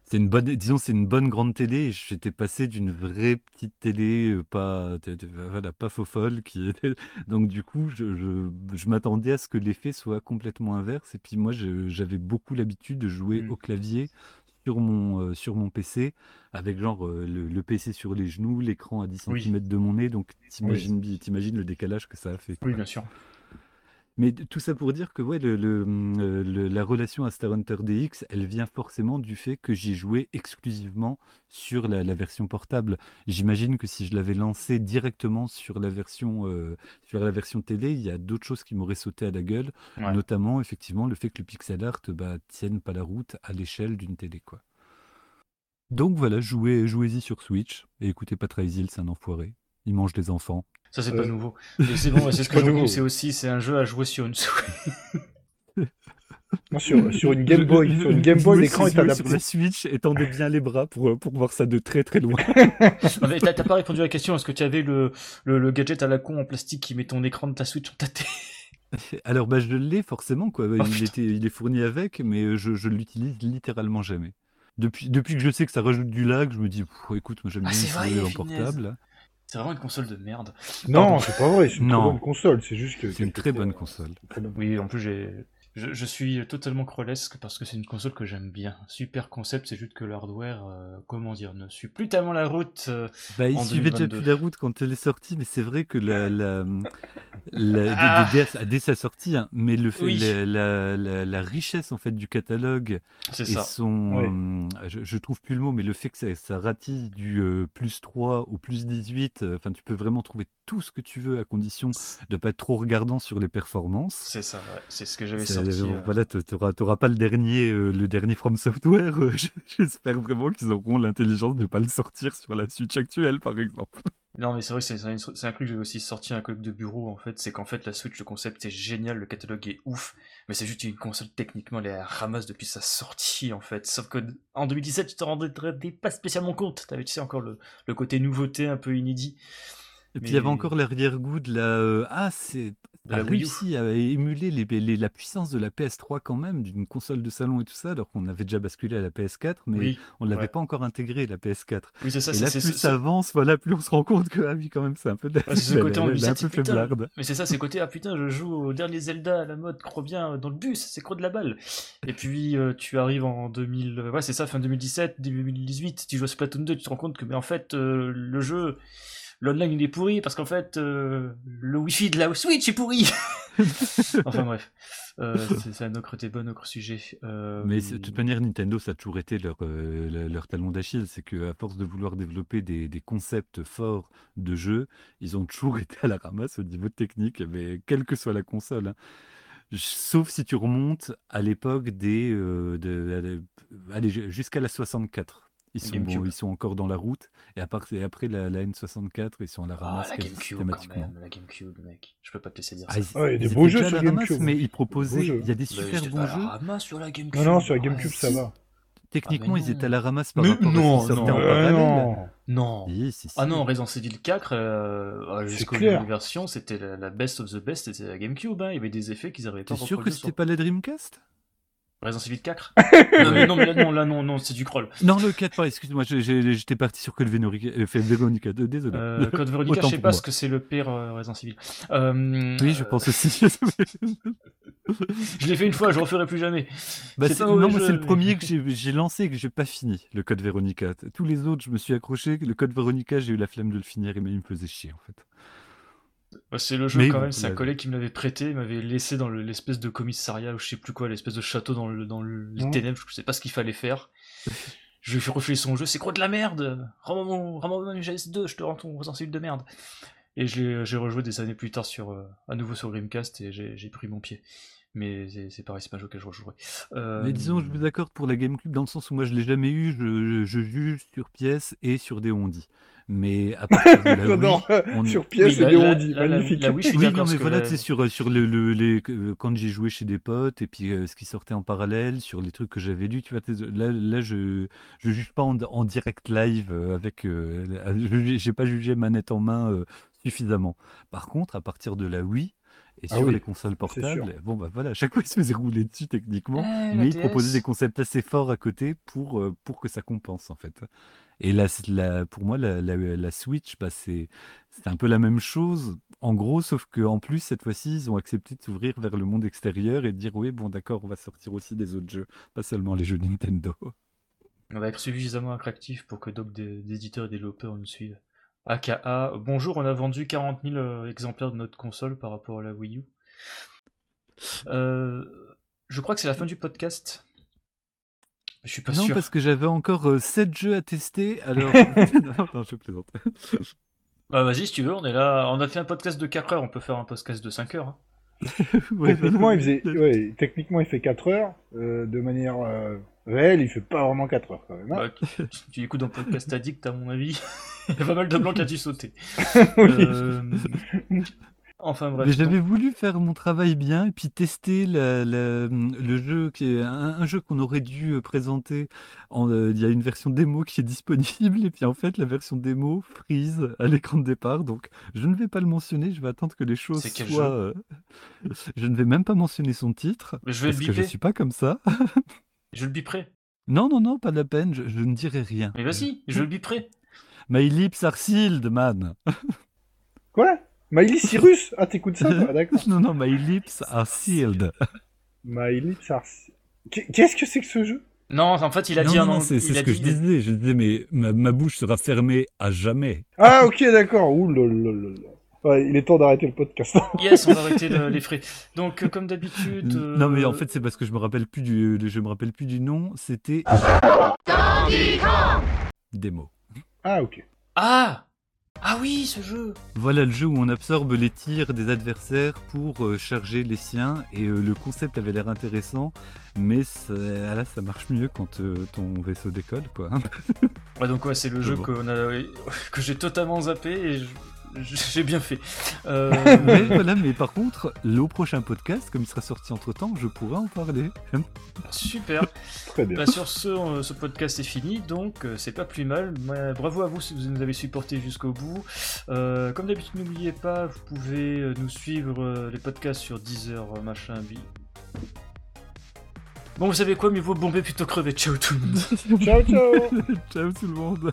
C'est une bonne, disons, c'est une bonne grande télé. J'étais passé d'une vraie petite télé, euh, pas, voilà, pas faux folle, qui était. <laughs> Donc du coup, je, je, m'attendais à ce que l'effet soit complètement inverse. Et puis moi, j'avais beaucoup l'habitude de jouer mmh. au clavier sur mon, euh, sur mon PC, avec genre euh, le, PC sur les genoux, l'écran à 10 cm de mon nez. Donc t'imagines, t'imagines le décalage que ça a fait.
Oui, bien sûr.
Mais tout ça pour dire que ouais, mmh, le, la relation à Star Hunter DX, elle vient forcément du fait que j'y jouais exclusivement sur la, version portable. J'imagine que si je l'avais lancé directement sur la version euh, sur la version télé, il y a d'autres choses qui m'auraient sauté à la gueule, notamment effectivement le fait que le pixel art bah, tienne pas la route à l'échelle d'une télé quoi. Donc voilà, jouez, jouez-y sur Switch et écoutez pas Hill, c'est un enfoiré. Il mange des enfants.
Ça, c'est pas euh. nouveau. Mais c'est bon, c'est <laughs> ce que je c'est aussi, c'est un jeu à jouer sur une souris.
sur, sur, une Game Boy, sur une Game Boy, l'écran est adapté.
Sur la Switch, étendez bien les bras pour, pour voir ça de très très loin. <laughs>
T'as pas répondu à la question, est-ce que tu avais le, le, gadget à la con en plastique qui met ton écran de ta Switch en ta tête <laughs>
Alors bah je l'ai forcément quoi. Oh, il, était, il est fourni avec, mais je, je l'utilise littéralement jamais. Depuis, depuis que je sais que ça rajoute du lag, je me dis, écoute, moi j'aime ah, bien jouer en portable.
C'est vraiment une console de merde.
Non, c'est pas vrai, c'est une très bonne console, c'est juste que.
C'est une très bonne console.
Oui, en plus j'ai je, suis totalement crolesque parce que c'est une console que j'aime bien. Super concept, c'est juste que le hardware, euh, comment dire, ne suit plus tellement la route. Euh,
bah, il suivait déjà plus la route quand elle est sortie, mais c'est vrai que la, la, la ah. dès, sa sortie, hein, mais le fait, la, la, richesse en fait du catalogue et ça. son, je, je, trouve plus le mot, mais le fait que ça, ça ratisse du euh, plus 3 au plus 18, enfin, tu peux vraiment trouver tout ce que tu veux à condition de pas être trop regardant sur les performances.
C'est ça, c'est ce que j'avais sorti. Euh,
voilà, tu n'auras pas le dernier, euh, le dernier From Software. Euh, <laughs> j'espère vraiment qu'ils auront l'intelligence de ne pas le sortir sur la Switch actuelle, par exemple. <laughs>
Non, mais c'est vrai, c'est un, truc que j'ai aussi sorti un collègue de bureau, en fait. C'est qu'en fait, la Switch, le concept est génial, le catalogue est ouf, mais c'est juste une console techniquement, elle est ramasse depuis sa sortie, en fait. Sauf que en 2017, tu te rendais pas spécialement compte. T'avais, tu sais, encore le, le côté nouveauté un peu inédit.
Et puis il y avait encore l'arrière-goût de la. Euh, ah, c'est a réussi à émuler les, la puissance de la PS3 quand même, d'une console de salon et tout ça, alors qu'on avait déjà basculé à la PS4, mais on ne l'avait pas encore intégré, la PS4.
Oui, c'est ça.
Et là, plus ça avance, voilà, plus on se rend compte que, ah oui, quand même, c'est un peu de
c'est ce côté en un peu Mais c'est ça, c'est côté, ah putain, je joue au dernier Zelda à la mode, crois bien, dans le bus, c'est quoi de la balle. Et puis, euh, tu arrives en 2000, ouais, c'est ça, fin 2017, début 2018, tu joues à Splatoon 2, tu te rends compte que, mais en fait, euh, le jeu l'online il est pourri parce qu'en fait euh, le wifi de la Switch est pourri. <laughs> enfin bref, euh, c'est un autre débat, un autre sujet. Euh,
Mais de toute manière, Nintendo, ça a toujours été leur, leur talon d'Achille, c'est qu'à force de vouloir développer des, des, concepts forts de jeux, ils ont toujours <laughs> été à la ramasse au niveau technique, mais quelle que soit la console. Hein. Sauf si tu remontes à l'époque des, de, jusqu'à la 64. Ils sont, ils sont encore dans la route. Et, après la, N64, ils sont à la ramasse
ah, la GameCube, quand même, la GameCube, mec. Je peux pas te laisser dire
ah, ça. il y a des beaux jeux sur GameCube.
Mais ils proposaient. Il y a des super bons jeux.
Ramasse sur la GameCube.
Non, non, sur la GameCube, ça va.
Techniquement, ils étaient à la ramasse
par rapport non, à ce qui sortait en
parallèle. Non. Ah non, Resident Evil 4, euh, jusqu'aux version, c'était la, best of the best, c'était la GameCube. Hein. Il y avait des effets qu'ils n'arrivaient pas
T'es sûr que c'était pas la Dreamcast?
Resident Evil 4 <laughs> non, mais non, mais là, non, là, non, non, c'est du crawl.
Non, le 4, excuse-moi, j'étais parti sur Code Veronica, euh, Veronica désolé.
Euh, Code Veronica, je sais pas ce que c'est le pire euh, Resident Evil. Euh,
oui, je pense aussi. <laughs>
je l'ai fait une fois, je referai plus jamais.
Bah, non, moi, c'est le premier que j'ai lancé et que j'ai pas fini, le Code Veronica. Tous les autres, je me suis accroché. Le Code Veronica, j'ai eu la flemme de le finir, et mais il me faisait chier, en fait.
Bah, c'est le jeu quand même, c'est un collègue qui me l'avait prêté, il m'avait laissé dans l'espèce de commissariat ou je sais plus quoi, l'espèce de château dans, le, dans les ténèbres, je sais pas ce qu'il fallait faire. je lui ai refiler son jeu, c'est quoi de la merde? Rends-moi mon, GS2, je te rends ton Resident de merde. Et j'ai rejoué des années plus tard sur, euh, à nouveau sur Dreamcast et j'ai pris mon pied. Mais c'est pareil, c'est pas un jeu que je rejouerai.
Euh... Mais disons, je vous accorde pour la GameCube dans le sens où moi je l'ai jamais eu, je, je, juge sur pièce et sur des ondis mais à partir de la <laughs>
Wii, on... sur pièce et des magnifique.
La, Wii, oui, non, mais voilà, c'est sur sur le, le les, quand j'ai joué chez des potes et puis euh, ce qui sortait en parallèle sur les trucs que j'avais lus, tu vois, là, là je je juge pas en, en direct live euh, avec, euh, j'ai pas jugé manette en main suffisamment. Par contre, à partir de la Wii, Et
Ah
sur
oui,
les consoles portables, bon bah voilà, à chaque fois il se faisait rouler dessus techniquement,
Ah, la
mais il proposait des concepts assez forts à côté pour, euh, pour que ça compense en fait. Et c'est la- pour moi, la, la- la Switch, bah, c'est un peu la même chose, en gros, sauf qu'en plus, cette fois-ci, ils ont accepté de s'ouvrir vers le monde extérieur et de dire oui, bon d'accord, on va sortir aussi des autres jeux, pas seulement les jeux Nintendo.
On va être suffisamment attractif pour que d'autres éditeurs et développeurs nous suivent. AKA, bonjour, on a vendu 40 000 euh, exemplaires de notre console par rapport à la Wii U. Euh, je crois que c'est la fin du podcast. Je suis pas
non,
sûr.
parce que j'avais encore 7 jeux à tester, alors... non, <laughs> non, je plaisante.
Bah vas-y si tu veux, on est là. On a fait un podcast de 4 heures, on peut faire un podcast de 5 heures. hein. <laughs>
Ouais,
Techniquement,
bah,
il faisait, ouais, techniquement, il fait 4 heures. euh, de manière euh, réelle, il fait pas vraiment 4 heures quand même. hein.
Ouais, tu, tu écoutes un podcast addict à mon avis. <laughs> Il y a pas mal de blancs qui a dû sauter.
Oui.
Enfin bref.
Mais j'avais voulu faire mon travail bien et puis tester la- la- le jeu qui est un, un jeu qu'on aurait dû euh, présenter. En, euh, il y a une version démo qui est disponible et puis en fait la version démo freeze à l'écran de départ. Donc je ne vais pas le mentionner. Je vais attendre que les choses
C'est quel
soient. euh, Je ne vais même pas mentionner son titre
Mais je vais le
parce que je suis pas comme ça.
Je le biperai.
Non non non pas de la peine. Je, je ne dirai rien.
Mais vas-y, je le biperai.
My lips are sealed, man.
Quoi? Miley Cyrus Ah, t'écoutes ça toi D'accord. <laughs>
non non my lips are sealed.
Miley Cyrus. Qu'est- Qu'est-ce que c'est que ce jeu?
Non, en fait, il a
non,
dit
non,
un nom.
c'est c'est
il a
ce que
dit-
je disais. Je disais, mais ma, ma bouche sera fermée à jamais.
Ah, ok, d'accord. Ouh là. Ouais, il est temps d'arrêter le podcast. <laughs>
Yes, on va arrêter le- les frais. Donc, euh, comme d'habitude. euh,
Non, mais en fait, c'est parce que je me rappelle plus du, je me rappelle plus du nom. C'était démo.
ah, ok.
Ah Ah oui, ce jeu
Voilà le jeu où on absorbe les tirs des adversaires pour euh, charger les siens. Et euh, le concept avait l'air intéressant, mais ça, là, ça marche mieux quand euh, ton vaisseau décolle, quoi.
Ouais, donc, ouais, c'est le jeu
bon.
qu'on a... <laughs> que j'ai totalement zappé et je- j'ai bien fait. Euh, <laughs>
mais voilà, mais par contre, le prochain podcast, comme il sera sorti entre temps, je pourrai en parler. <laughs>
Super.
Très bien.
Bah, sur ce, euh, ce podcast est fini, donc euh, c'est pas plus mal. Bravo à vous si vous nous avez supporté jusqu'au bout. Euh, comme d'habitude, n'oubliez pas, vous pouvez euh, nous suivre euh, les podcasts sur Deezer, euh, machin, bi. Bon, vous savez quoi, mieux vaut bomber plutôt crever. Ciao tout le monde.
Ciao, ciao <laughs>
Ciao tout le monde.